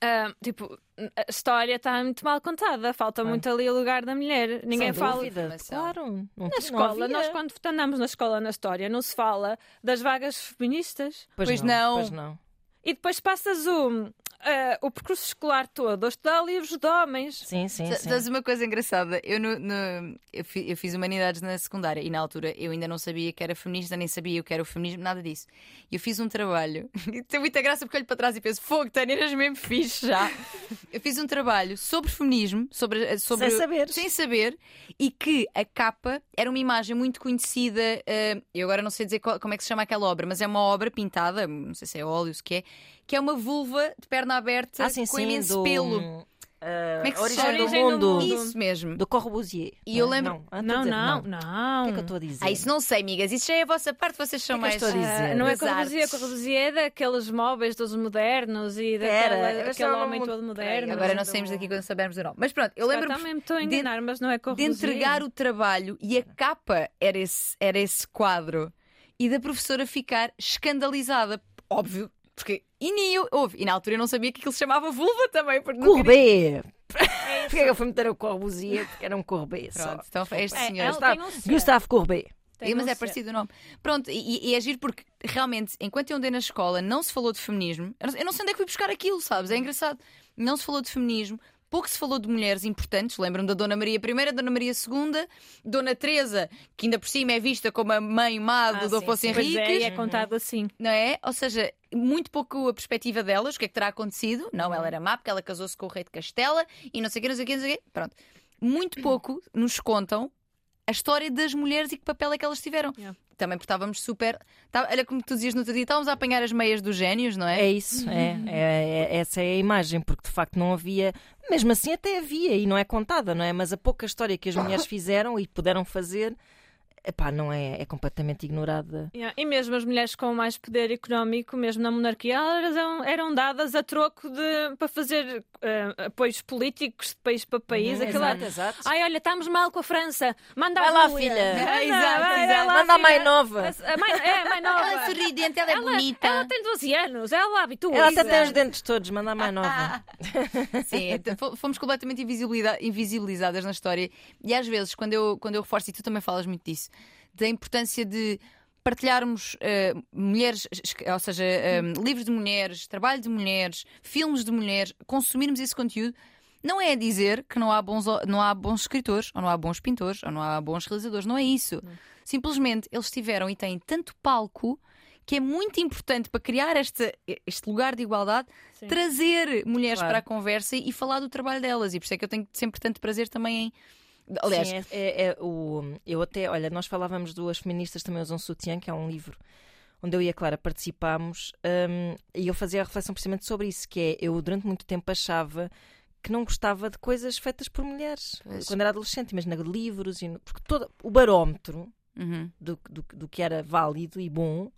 ah, tipo, a história está muito mal contada. Falta muito ali o lugar da mulher. Ninguém Sem fala. dúvida, claro. Não, Na escola, nós quando andamos na escola na história, não se fala das vagas feministas. Pois, Pois não, não. Pois não. E depois passas o, ah, o percurso escolar todo a estudar livros de homens. Sim, sim, sim. Sabes uma coisa engraçada? Eu, no, no- eu, fi- eu fiz humanidades na secundária e na altura eu ainda não sabia que era feminista, nem sabia o que era o feminismo, nada disso. E eu fiz um trabalho, e tem muita graça porque olho para trás e penso: fogo, Tânia, eras mesmo fixe já. eu fiz um trabalho sobre feminismo, sobre, sobre Sem saber. sem saber, e que a capa era uma imagem muito conhecida. eh, eu agora não sei dizer qual- como é que se chama aquela obra, mas é uma obra pintada, não sei se é óleo, se que é, que é uma vulva de perna aberta Ah, sim, com sim. imenso do, pelo. ah, Como é que se origem, chama? do Origem do mundo. mundo. Isso mesmo. Do Corbusier. E eu Não, lembro- Não, Não, dizer, não, não. não. O que é que eu estou a dizer? Ah, isso não sei, amigas. Isso já é a vossa parte, vocês são que é mais. que eu estou a dizer? Ah, não é Corbusier, artes. Corbusier é daqueles móveis dos modernos e daquela, Era, daquele homem muito- todo moderno. Agora não saímos daqui quando soubermos o nome. Mas pronto, eu Eu lembro também me estou a de- enganar, mas não é de Corbusier. entregar o trabalho e a capa era esse, era esse quadro e da professora ficar escandalizada. Óbvio, porque. E nem eu. Houve. E na altura eu não sabia que aquilo se chamava vulva também. Porque não queria-! Porquê é que eu fui meter o Corbusier? Porque era um Courbet só. Pronto, então é este É, senhor. ela Gustavo. Gustavo Courbet. Tem mas é parecido o nome. Pronto, e, e é giro porque realmente, enquanto eu andei na escola, não se falou de feminismo. Eu não- sei onde é que fui buscar aquilo, sabes? É engraçado. Não se falou de feminismo. Pouco se falou de mulheres importantes, lembram da Dona Maria I, Dona Maria II, Dona Teresa, que ainda por cima é vista como a mãe má do Ah, Dom Afonso sim. Pois é, Henriques, e é contado assim. não é? Ou seja, muito pouco a perspectiva delas, o que é que terá acontecido? Não, ela era má porque ela casou-se com o rei de Castela e não sei o quê, não sei o quê, não sei o quê. Pronto. Muito pouco nos contam a história das mulheres e que papel é que elas tiveram. Yeah. Também porque estávamos super. tá- olha, como tu dizias no outro dia, estávamos a apanhar as meias dos génios, não é? É isso, é, é- é- essa é a imagem, porque de facto não havia, mesmo assim até havia e não é contada, não é? Mas a pouca história que as mulheres fizeram e puderam fazer, epá, não é, é completamente ignorada. Yeah, E mesmo as mulheres com mais poder económico, mesmo na monarquia, elas eram, eram dadas a troco de para fazer eh, apoios políticos de país para país. Uhum, aquilo era- exato, exato. Ai, olha, estamos mal com a França. Manda Vai a lá, filha. Manda, É, exato, vai, exato. vai lá, Manda a mãe filha. nova. A mãe, é, a mãe nova. Ela é sorridente, ela é Ela- bonita. Ela tem 12 anos, ela habitua. Ela até tem os dentes todos, manda a mãe nova. Sim, então fo- fomos completamente invisibilizadas na história. E às vezes, quando eu, quando eu reforço, e tu também falas muito disso, da importância de partilharmos eh, mulheres, es- ou seja, eh, livros de mulheres, trabalho de mulheres, filmes de mulheres, consumirmos esse conteúdo. Não é dizer que não há, bons, não há bons escritores, ou não há bons pintores, ou não há bons realizadores. Não é isso. Simplesmente eles tiveram e têm tanto palco que é muito importante para criar este, este lugar de igualdade, Sim. trazer mulheres Claro. para a conversa e falar do trabalho delas. E por isso é que eu tenho sempre tanto prazer também em. Aliás, Sim, é, é- é o, eu até, olha, nós falávamos do As Feministas Também Usam Sutiã, que é um livro onde eu e a Clara participámos, hum, e eu fazia a reflexão precisamente sobre isso, que é, eu durante muito tempo achava que não gostava de coisas feitas por mulheres. Pois. Quando era adolescente, imagina de livros, e, porque todo o barómetro uhum. do, do, do que era válido e bom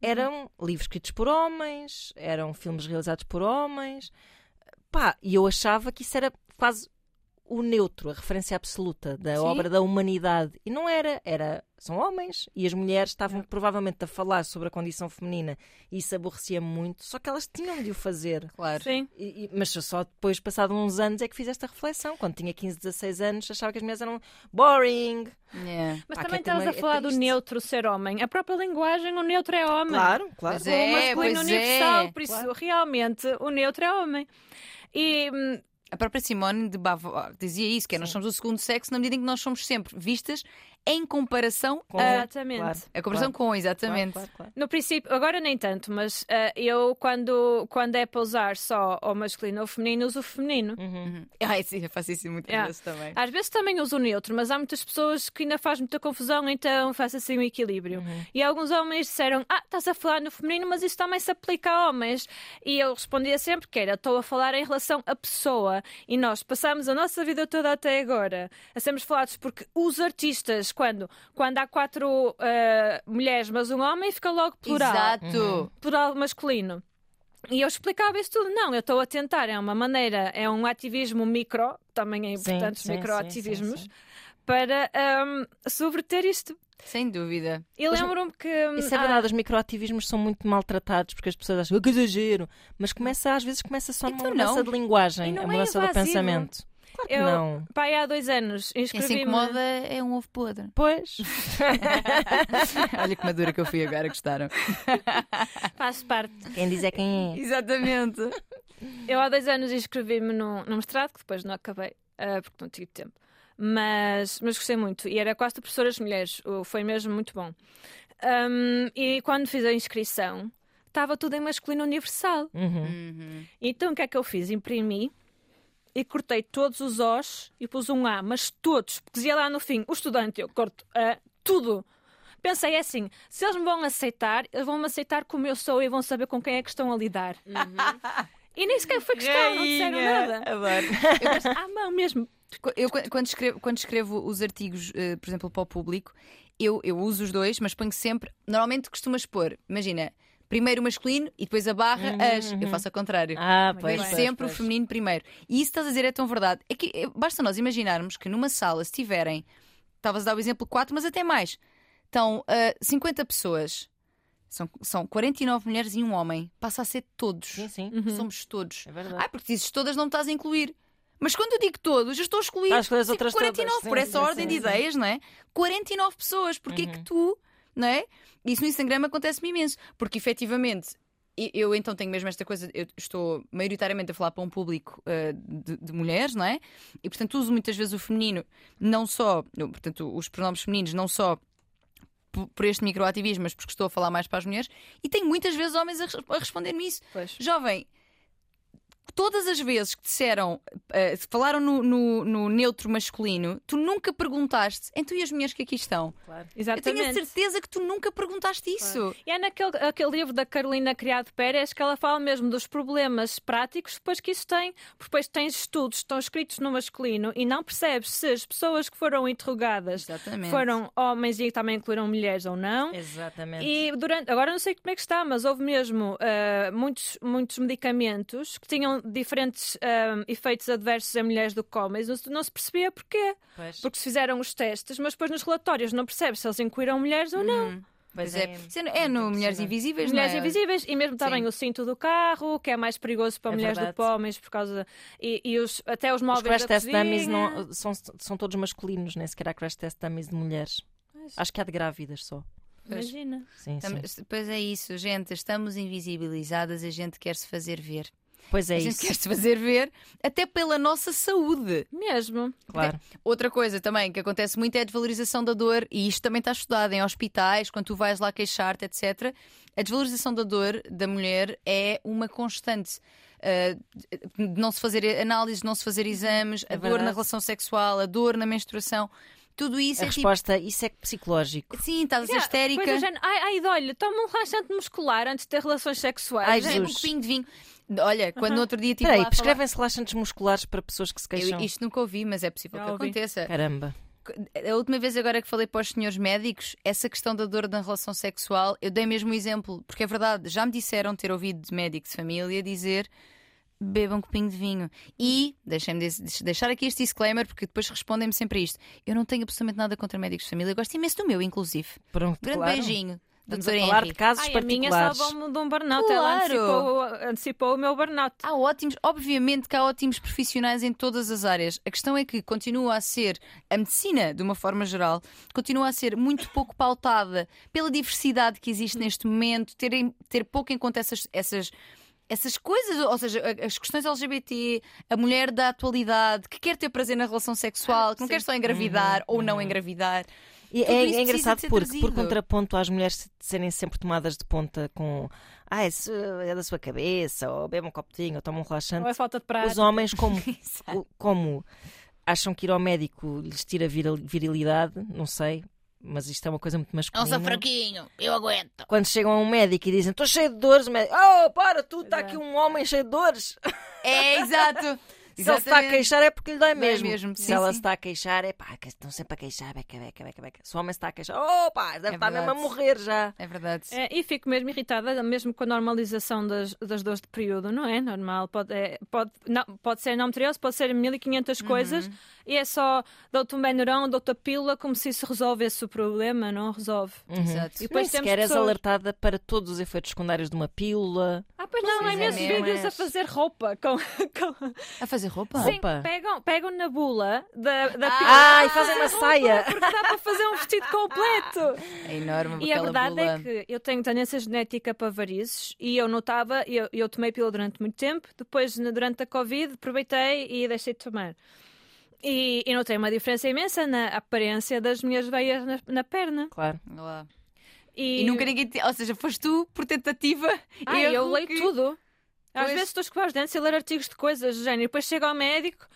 eram livros escritos por homens, eram filmes realizados por homens. Pá, e eu achava que isso era quase o neutro, a referência absoluta da Sim. obra da humanidade. E não era, era são homens e as mulheres estavam provavelmente a falar sobre a condição feminina e isso aborrecia muito, só que elas tinham de o fazer. claro. Sim. E- e- mas só depois, passado uns anos, é que fiz esta reflexão. Quando tinha 15, 16 anos, achava que as mulheres eram boring. Yeah. Mas Pá, também é estavas a é falar do triste. neutro ser homem. A própria linguagem, o neutro é homem. Claro, claro. Pois O é, masculino pois universal, é. por isso Claro. realmente o neutro é homem. E hum, A própria Simone de Beauvoir dizia isso, que é, nós somos o segundo sexo na medida em que nós somos sempre vistas em comparação Com- a. exatamente. claro. A comparação Claro. com, exatamente. Claro, claro, claro. No princípio, agora nem tanto, mas ah, eu quando, quando é para usar só o masculino ou o feminino, uso o feminino. Uhum. Uhum. Ai, sim, eu faço isso muitas Yeah. vezes também. Às vezes também uso o neutro, mas há muitas pessoas que ainda faz muita confusão, então faço assim um equilíbrio. Uhum. E alguns homens disseram: Ah, estás a falar no feminino, mas isso também se aplica a homens. E eu respondia sempre que era: Estou a falar em relação à pessoa. E nós passamos a nossa vida toda até agora a sermos falados porque os artistas, quando, quando há quatro ah, mulheres, mas um homem, fica logo plural. Exato. plural masculino. E eu explicava isso tudo. Não, eu estou a tentar, é uma maneira, é um ativismo micro, também é Sim, importante os sim, microativismos, sim, sim, para ahm, subverter isto. Sem dúvida. E lembro-me que. hum, Isso é verdade, os microativismos são muito maltratados porque as pessoas acham "Ah, que exagero, mas começa, às vezes começa só numa mudança não. de linguagem, não a é mudança do invasivo. pensamento. Claro que Eu- não. Pai, há dois anos Quem se inscrevi-me. incomoda é um ovo podre. Pois. Olha que madura que eu fui agora, gostaram. Faço parte. Quem diz é quem é. Exatamente. Eu há dois anos inscrevi-me no, no mestrado, que depois não acabei, ah, porque não tive tempo. Mas, mas gostei muito. E era quase de professoras mulheres. Foi mesmo muito bom. Ahm, e quando fiz a inscrição, estava tudo em masculino universal. Uhum. Uhum. Então o que é que eu fiz? Imprimi e cortei todos os Os e pus um A, mas todos, porque dizia lá no fim, o estudante, eu corto A, tudo. Pensei assim, se eles me vão aceitar, eles vão me aceitar como eu sou e vão saber com quem é que estão a lidar. E nem sequer foi questão, não disseram nada. Adoro. Eu mas à mão mesmo. Eu, qu- quando, escrevo, quando escrevo os artigos, eh, por exemplo, para o público, eu, eu uso os dois, mas ponho sempre. Normalmente costumas pôr, imagina, primeiro o masculino e depois a barra as. Eu faço ao contrário. Ah, pois. pois, sempre pois. o feminino primeiro. E isso estás a dizer é tão verdade. É que eh, basta nós imaginarmos que numa sala, se tiverem, estavas a dar o exemplo 4, mas até mais, estão ah, 50 pessoas, são, são 49 mulheres e um homem, passa a ser todos. Sim, sim. Somos todos. É verdade. Ah, porque dizes todas, não me estás a incluir. Mas quando eu digo todos, eu estou a excluir, Estás a outras 49 todas. por essa sim, ordem sim, de ideias, não é? 49 pessoas. Porquê Uhum. que tu, não é? Isso no Instagram acontece-me imenso. Porque efetivamente. Eu então tenho mesmo esta coisa, eu estou maioritariamente a falar para um público ah, de, de mulheres, não é? E portanto uso muitas vezes o feminino, não só, portanto, os pronomes femininos, não só por por este microativismo, mas porque estou a falar mais para as mulheres, e tenho muitas vezes homens a, a responder-me isso. Pois. Jovem, todas as vezes que disseram, eh, falaram no, no- no neutro masculino, tu nunca perguntaste, então e as mulheres que aqui estão? Claro. Eu tenho a Exatamente. certeza que tu nunca perguntaste isso. E é naquele aquele livro da Carolina Criado Pérez que ela fala mesmo dos problemas práticos depois que isso tem. Porque depois tens estudos que estão escritos no masculino e não percebes se as pessoas que foram interrogadas Exatamente. foram homens e também incluíram mulheres ou não. Exatamente. E durante, agora não sei como é que está, mas houve mesmo ah, muitos, muitos medicamentos que tinham diferentes ah, efeitos adversos em mulheres do que homens. Não, se- não se percebia porquê. Pois. Porque se fizeram os testes, mas depois nos relatórios não percebe se eles incluíram mulheres ou não. Hum, Pois pois é. Isso é, é no Mulheres Invisíveis, Mulheres não é? invisíveis e mesmo também Sim. o cinto do carro, que é mais perigoso para É mulheres do verdade. que para homens por causa e, e os, até os Os móveis crash da test cozinha. dummies não, são, são todos masculinos, nem sequer há crash test dummies de mulheres. Pois. Acho que há de grávidas só. Imagina. Sim, sim. Pois é isso, gente, estamos invisibilizadas, a gente quer se fazer ver. Pois é a gente isso. quer se fazer ver, até pela nossa saúde. Mesmo. Claro. Outra coisa também que acontece muito é a desvalorização da dor, e isto também está estudado em hospitais, quando tu vais lá queixar-te, etc. A desvalorização da dor da mulher é uma constante. Uh, de não se fazer análises, não se fazer exames, a É dor na verdade. relação sexual, a dor na menstruação, tudo isso A é resposta, isso é psicológico. tipo. Sim, estás a ser Yeah, histérica. Coisa ai, ai, olha, toma um relaxante muscular antes de ter relações sexuais. Ai, É, Bebe um Jesus. copinho de vinho. Olha, quando no outro dia estive Espera aí, lá a falar... prescrevem-se relaxantes musculares para pessoas que se Eu, queixam. isto nunca ouvi, mas é possível Já que ouvi. aconteça. Caramba. A última vez agora que falei para os senhores médicos, essa questão da dor na relação sexual, eu dei mesmo um exemplo, porque é verdade, já me disseram ter ouvido de médico de família dizer bebam um copinho de vinho. E, deixem-me des- deixar aqui este disclaimer, porque depois respondem-me sempre a isto. Eu não tenho absolutamente nada contra médicos de família, eu gosto imenso do meu, inclusive. Pronto, Grande claro. beijinho, Estamos doutor a falar Henry. de casos Ai, a minha particulares. salvou-me de um burnout. Claro. Ela antecipou, antecipou o meu burnout. Há ótimos, obviamente que há ótimos profissionais em todas as áreas. A questão é que continua a ser, a medicina, de uma forma geral, continua a ser muito pouco pautada pela diversidade que existe neste momento, ter, ter pouco em conta essas. essas essas coisas, ou seja, as questões LGBT, a mulher da atualidade que quer ter prazer na relação sexual, que não sim. quer só engravidar ou não engravidar. E é, é engraçado porque, por contraponto às mulheres serem sempre tomadas de ponta com ah, isso é da sua cabeça, ou bebe um copo de vinho, ou toma um Ou relaxante, é falta de prática. os homens, como, como acham que ir ao médico lhes tira viril- virilidade, não sei, mas isto é uma coisa muito masculina. fraquinho, eu aguento. Quando chegam a um médico e dizem estou cheio de dores, o médico, oh, para, tu, está é. aqui um homem cheio de dores. É, exato. Se se está a queixar é porque lhe dói mesmo. mesmo, Se sim, ela sim. se está a queixar é pá, que estão sempre a queixar, beca, beca, beca, beca. Se o homem se está a queixar, oh pá, deve É estar mesmo a morrer já. É verdade. É, e fico mesmo irritada, mesmo com a normalização das, das dores de período, não é? Normal. Pode, é, pode, não, pode ser endometriose, pode ser 1500 Uhum. coisas e é só dou-te um Benuron, dou-te a pílula, como se isso resolvesse o problema, não resolve. Exato. E Depois temos sequer és pessoas- alertada para todos os efeitos secundários de uma pílula. Ah, pois não, há é imensos mesmo, vídeos a és. fazer roupa com. com... A fazer roupa? Sim, Roupa? pegam, pegam na bula da, da Ah. Ah, e fazem uma saia. Porque dá para fazer um vestido completo. É enorme E a verdade bula. é que eu tenho tendência genética para varizes e eu notava, eu, eu tomei pílula durante muito tempo, depois durante a Covid aproveitei e deixei de tomar. E, e notei uma diferença imensa na aparência das minhas veias na, na perna. Claro. Olha lá. E, E nunca ninguém. te- Ou seja, foste tu por tentativa. Ah, erro eu leio que- tudo. Às Pois. vezes estou a escovar os dentes e ler artigos de coisas do género. E depois chego ao médico.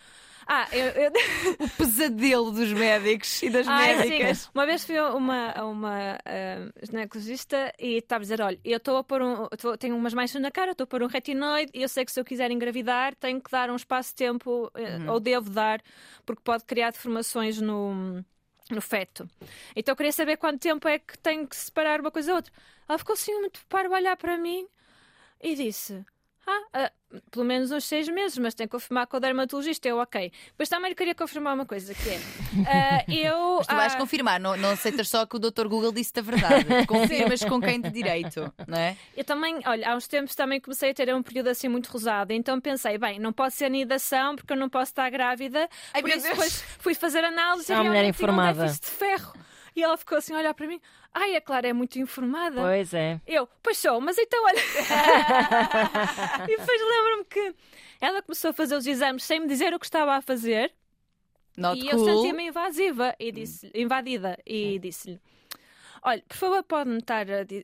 Ah, eu, eu... O pesadelo dos médicos e das Ai, médicas. sim. Uma vez fui a uma, a uma ah, ginecologista e estava a dizer: olha, eu estou a pôr um. tô- tenho umas manchas na cara, estou a pôr um retinoide e eu sei que se eu quiser engravidar tenho que dar um espaço de tempo, eh, Uhum. ou devo dar, porque pode criar deformações no. No feto. Então eu queria saber quanto tempo é que tenho que separar uma coisa da outra. Ela ficou assim muito para olhar para mim e disse: Ah, ah, pelo menos uns seis meses, mas tem que confirmar com o dermatologista. Eu, ok. Depois também lhe queria confirmar uma coisa: que é. ah, eu. Mas tu vais ah, confirmar, não, não aceitas só que o Dr. Google disse a verdade. Confirmas com quem de direito, não é? Eu também, olha, há uns tempos também comecei a ter um período assim muito rosado, então pensei, bem, não pode ser anidação porque eu não posso estar grávida. Ai, Por isso Deus. depois fui fazer análise É e uma mulher realmente tinha um déficit de ferro. E ela ficou assim a olhar para mim. Ai, a Clara é muito informada. Pois é. Eu, pois sou, mas então olha. e depois lembro-me que ela começou a fazer os exames sem me dizer o que estava a fazer Not e eu cool. senti-me invasiva e disse invadida e disse-lhe: Olha, por favor, pode-me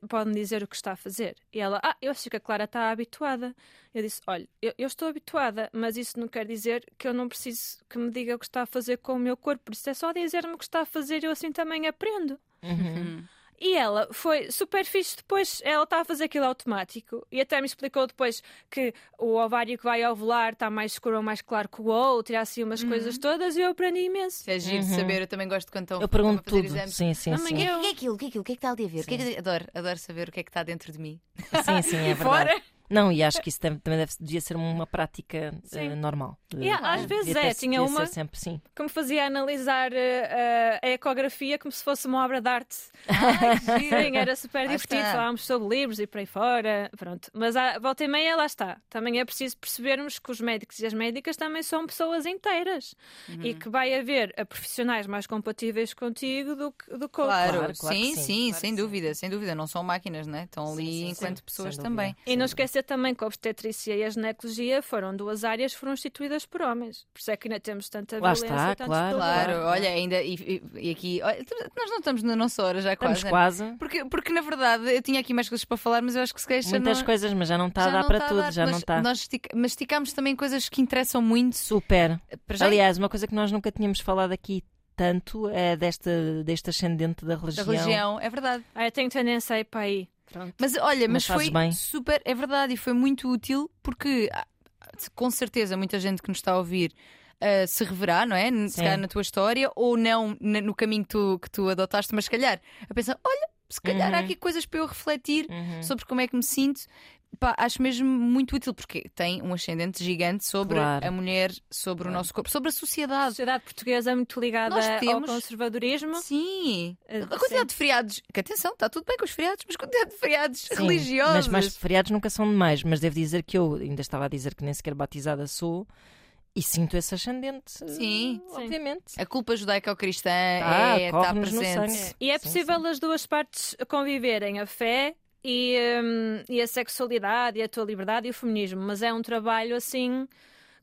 pode-me dizer o que está a fazer. E ela, ah, eu acho que a Clara está habituada. Eu disse: Olha, eu, eu estou habituada, mas isso não quer dizer que eu não preciso que me diga o que está a fazer com o meu corpo. Por isso é só dizer-me o que está a fazer e eu assim também aprendo. Uhum. E ela foi super fixe depois, ela está a fazer aquilo automático e até me explicou depois que o ovário que vai ovular está mais escuro ou mais claro que o outro e há assim umas coisas todas e eu aprendi imenso. Isso é giro de saber, eu também gosto quando estão Eu pergunto estão a fazer tudo. exames. Sim, sim, sim. eu. O que é aquilo? O que é aquilo? O que é que está ali a ver? O que é que- Adoro, adoro saber o que é que está dentro de mim. Sim, sim, é verdade. Fora. Não, e acho que isso tam- também deve, devia ser uma prática Sim. eh, normal. Há- às vezes devia é, ter- tinha uma- sempre sim. que me fazia analisar eh, a ecografia como se fosse uma obra de arte. Sim, era super divertido, falávamos sobre livros e por aí fora. Pronto. Mas à volta e meia, lá está. Também é preciso percebermos que os médicos e as médicas também são pessoas inteiras e que vai haver eh, profissionais mais compatíveis contigo do que, do que. Claro, Claro, claro sim, que sim, sim, claro sem dúvida, sem dúvida. Não são máquinas, né? Estão ali sim, sim, enquanto sim, pessoas também. E não Sem também que a obstetrícia e a ginecologia foram duas áreas que foram instituídas por homens. Por isso é que ainda temos tanta Lá violência está, tantos claro. Claro, olha, ainda. E, e- e aqui. olha, nós não estamos na nossa hora já Estamos quase. né? quase. Porque, porque na verdade eu tinha aqui mais coisas para falar, mas eu acho que se já Muitas não, coisas, mas já não está a dar não para tudo, dar. já não Nós- está. Nós estica- mas esticámos também coisas que interessam muito. Super. Já, Aliás, uma coisa que nós nunca tínhamos falado aqui tanto é desta, deste ascendente da da religião. religião, é verdade. Ah, eu tenho tendência a ir para aí. Pronto. Mas olha, Mas mas, foi bem. super, é verdade, e foi muito útil porque ah, com certeza muita gente que nos está a ouvir ah, se reverá, não é? Se calhar na tua história, ou não no caminho que tu, que tu adotaste, mas se calhar a pensar, olha, se calhar há Uhum. aqui coisas para eu refletir Uhum. sobre como é que me sinto. Pá, acho mesmo muito útil porque tem um ascendente gigante sobre Claro. a mulher, sobre o nosso corpo, sobre a A sociedade. sociedade portuguesa é muito ligada Nós ao temos- conservadorismo. Sim, Eh, a quantidade sim. de feriados, que atenção, está tudo bem com os feriados, mas quantidade de feriados Sim, religiosos. Mas, mas feriados nunca são demais. Mas devo dizer que eu ainda estava a dizer que nem sequer batizada sou e sinto esse ascendente. Sim. eh, Obviamente. A culpa judaico-cristã Tá, é, está presente. sangue. E é Sim, possível sim. as duas partes conviverem, a fé e, hum, e a sexualidade e a tua liberdade e o feminismo, mas é um trabalho assim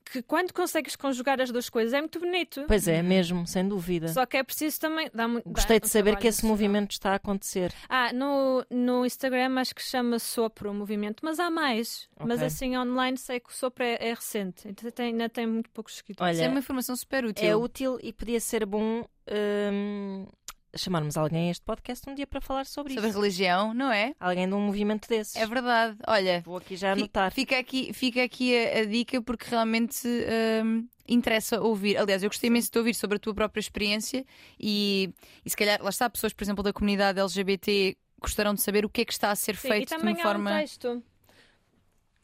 que quando consegues conjugar as duas coisas é muito bonito. Pois é, mesmo, sem dúvida. Só que é preciso também. Dá muito, dá Gostei de um saber que esse movimento está a acontecer. Ah, no, no Instagram acho que chama Sopro o movimento, mas há mais. Mas Ok. assim, online sei que o Sopro é, é recente, então tem- ainda tem muito poucos seguidores. Isso é Olha, uma informação super útil. é útil e podia ser bom hum, chamarmos alguém a este podcast um dia para falar sobre, Sobre a isso. religião, não é? Alguém de um movimento desses. É verdade. Olha, Vou aqui já anotar. fica aqui, fica aqui a, a dica porque realmente hum, interessa ouvir. Aliás, eu gostei imenso de ouvir sobre a tua própria experiência e, e se calhar, lá está, pessoas, por exemplo, da comunidade LGBT gostarão de saber o que é que está a ser Sim, feito e de uma há forma. um texto.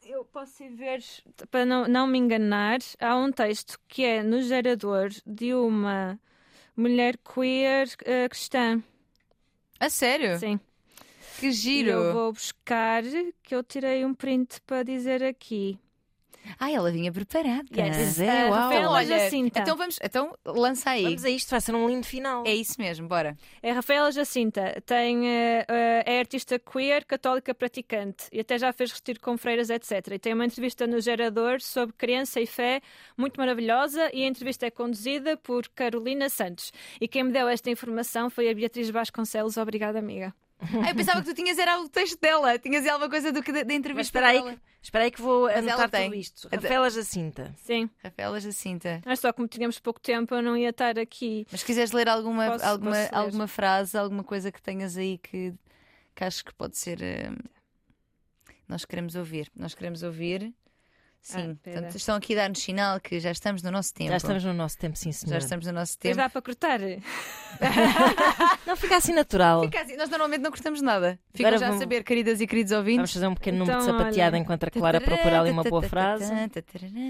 Eu posso ir ver, para não, não me enganar, há um texto que é no gerador de uma mulher queer eh, cristã. A sério? Sim. Que E giro! eu vou buscar, que eu tirei um print para dizer aqui. Ai, ela vinha preparada. Yes. É, uau. Rafaela Olha, Jacinta. então vamos, então lança aí. Vamos a isto, vai ser um lindo final. É isso mesmo, bora. É Rafaela Jacinta, tem, eh, é artista queer, católica praticante e até já fez retiro com freiras, etc. E tem uma entrevista no Gerador sobre criança e fé muito maravilhosa e a entrevista é conduzida por Carolina Santos. E quem me deu esta informação foi a Beatriz Vasconcelos. Obrigada, amiga. Ah, eu pensava que tu tinhas era o texto dela, tinhas alguma coisa do que da, da Mas entrevista espera aí, dela. que, espera aí que vou Mas anotar tudo isto. Rafaela Jacinta. Sim, Rafaela Jacinta. mas só como tínhamos pouco tempo, eu não ia estar aqui. Mas se quiseres ler alguma, Posso- alguma, posso ler. alguma frase, alguma coisa que tenhas aí que, que acho que pode ser. eh, Nós queremos ouvir. Nós queremos ouvir. Sim. Ah. Portanto, estão aqui a dar-nos sinal que já estamos no nosso tempo. Já estamos no nosso tempo, sim, Já senhor. estamos no nosso tempo. dá para cortar. Não fica assim natural. Fica assim, nós normalmente não cortamos nada. Ficam já a vamos- saber, queridas e queridos Vamos ouvintes. fazer um pequeno número de Então, sapateada olha. enquanto a Clara procura ali uma boa frase.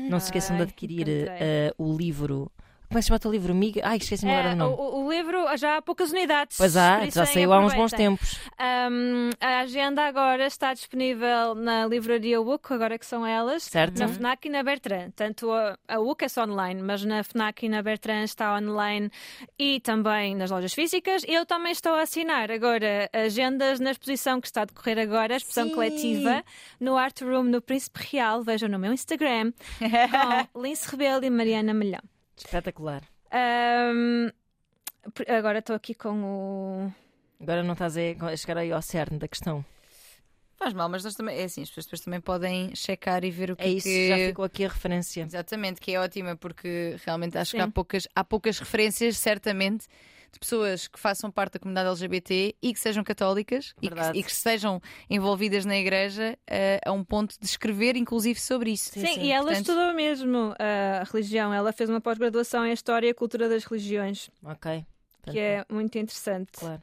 Não se esqueçam de adquirir eh, o livro. Como é que se chama o teu livro, amiga? Ai, esqueci-me agora É, do nome. o, o livro já há poucas unidades. Pois há, já bem, saiu há uns bons tempos. Um, a agenda agora está disponível na livraria WUC, agora que são elas, Certo. na FNAC e na Bertrand. Tanto a, a WUC é só online, mas na FNAC e na Bertrand está online e também nas lojas físicas. Eu também estou a assinar agora agendas na exposição que está a decorrer agora, a exposição Sim. coletiva, no Art Room no Príncipe Real. Vejam no meu Instagram, com Lince Rebelo e Mariana Melhão. Espetacular. Um, agora estou aqui com o. Agora não estás a chegar aí ao cerne da questão. Faz mal, mas nós também. É assim, as pessoas depois também podem checar e ver o que É isso, que... já ficou aqui a referência. Exatamente, que é ótima, porque realmente acho que há Sim. poucas, há poucas referências, certamente, de pessoas que façam parte da comunidade LGBT e que sejam católicas e que, e que estejam envolvidas na igreja eh, a um ponto de escrever, inclusive, sobre isso. Sim, sim. e ela Portanto- estudou mesmo a religião. Ela fez uma pós-graduação em História e Cultura das Religiões, Ok. que é muito interessante. Claro.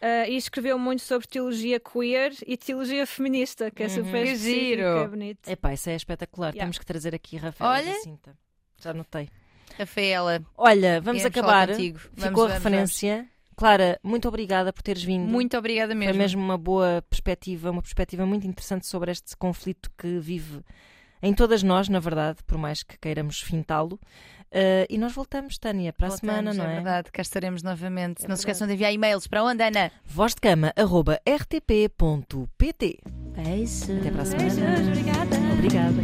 Ah, e escreveu muito sobre teologia queer e teologia feminista, que é Uhum. super Que específico, giro. é bonito. Epá, isso é espetacular. Yeah. Temos que trazer aqui Rafael Olha. Jacinta. Já notei. Rafaela, Olha, vamos acabar. Ficou Vamos, a vamos, referência. Clara, muito obrigada por teres vindo. vamos. Muito obrigada mesmo. Foi mesmo uma boa perspectiva, uma perspectiva muito interessante sobre este conflito que vive em todas nós, na verdade, por mais que queiramos fintá-lo. Uh, e nós voltamos, Tânia, para Voltamos, a semana, não é? É verdade, cá estaremos novamente. É não se esqueçam de enviar e-mails para onde, Ana? vozdecama.rtp.pt Beijo. Até para a semana. Beijos, obrigada. Obrigada.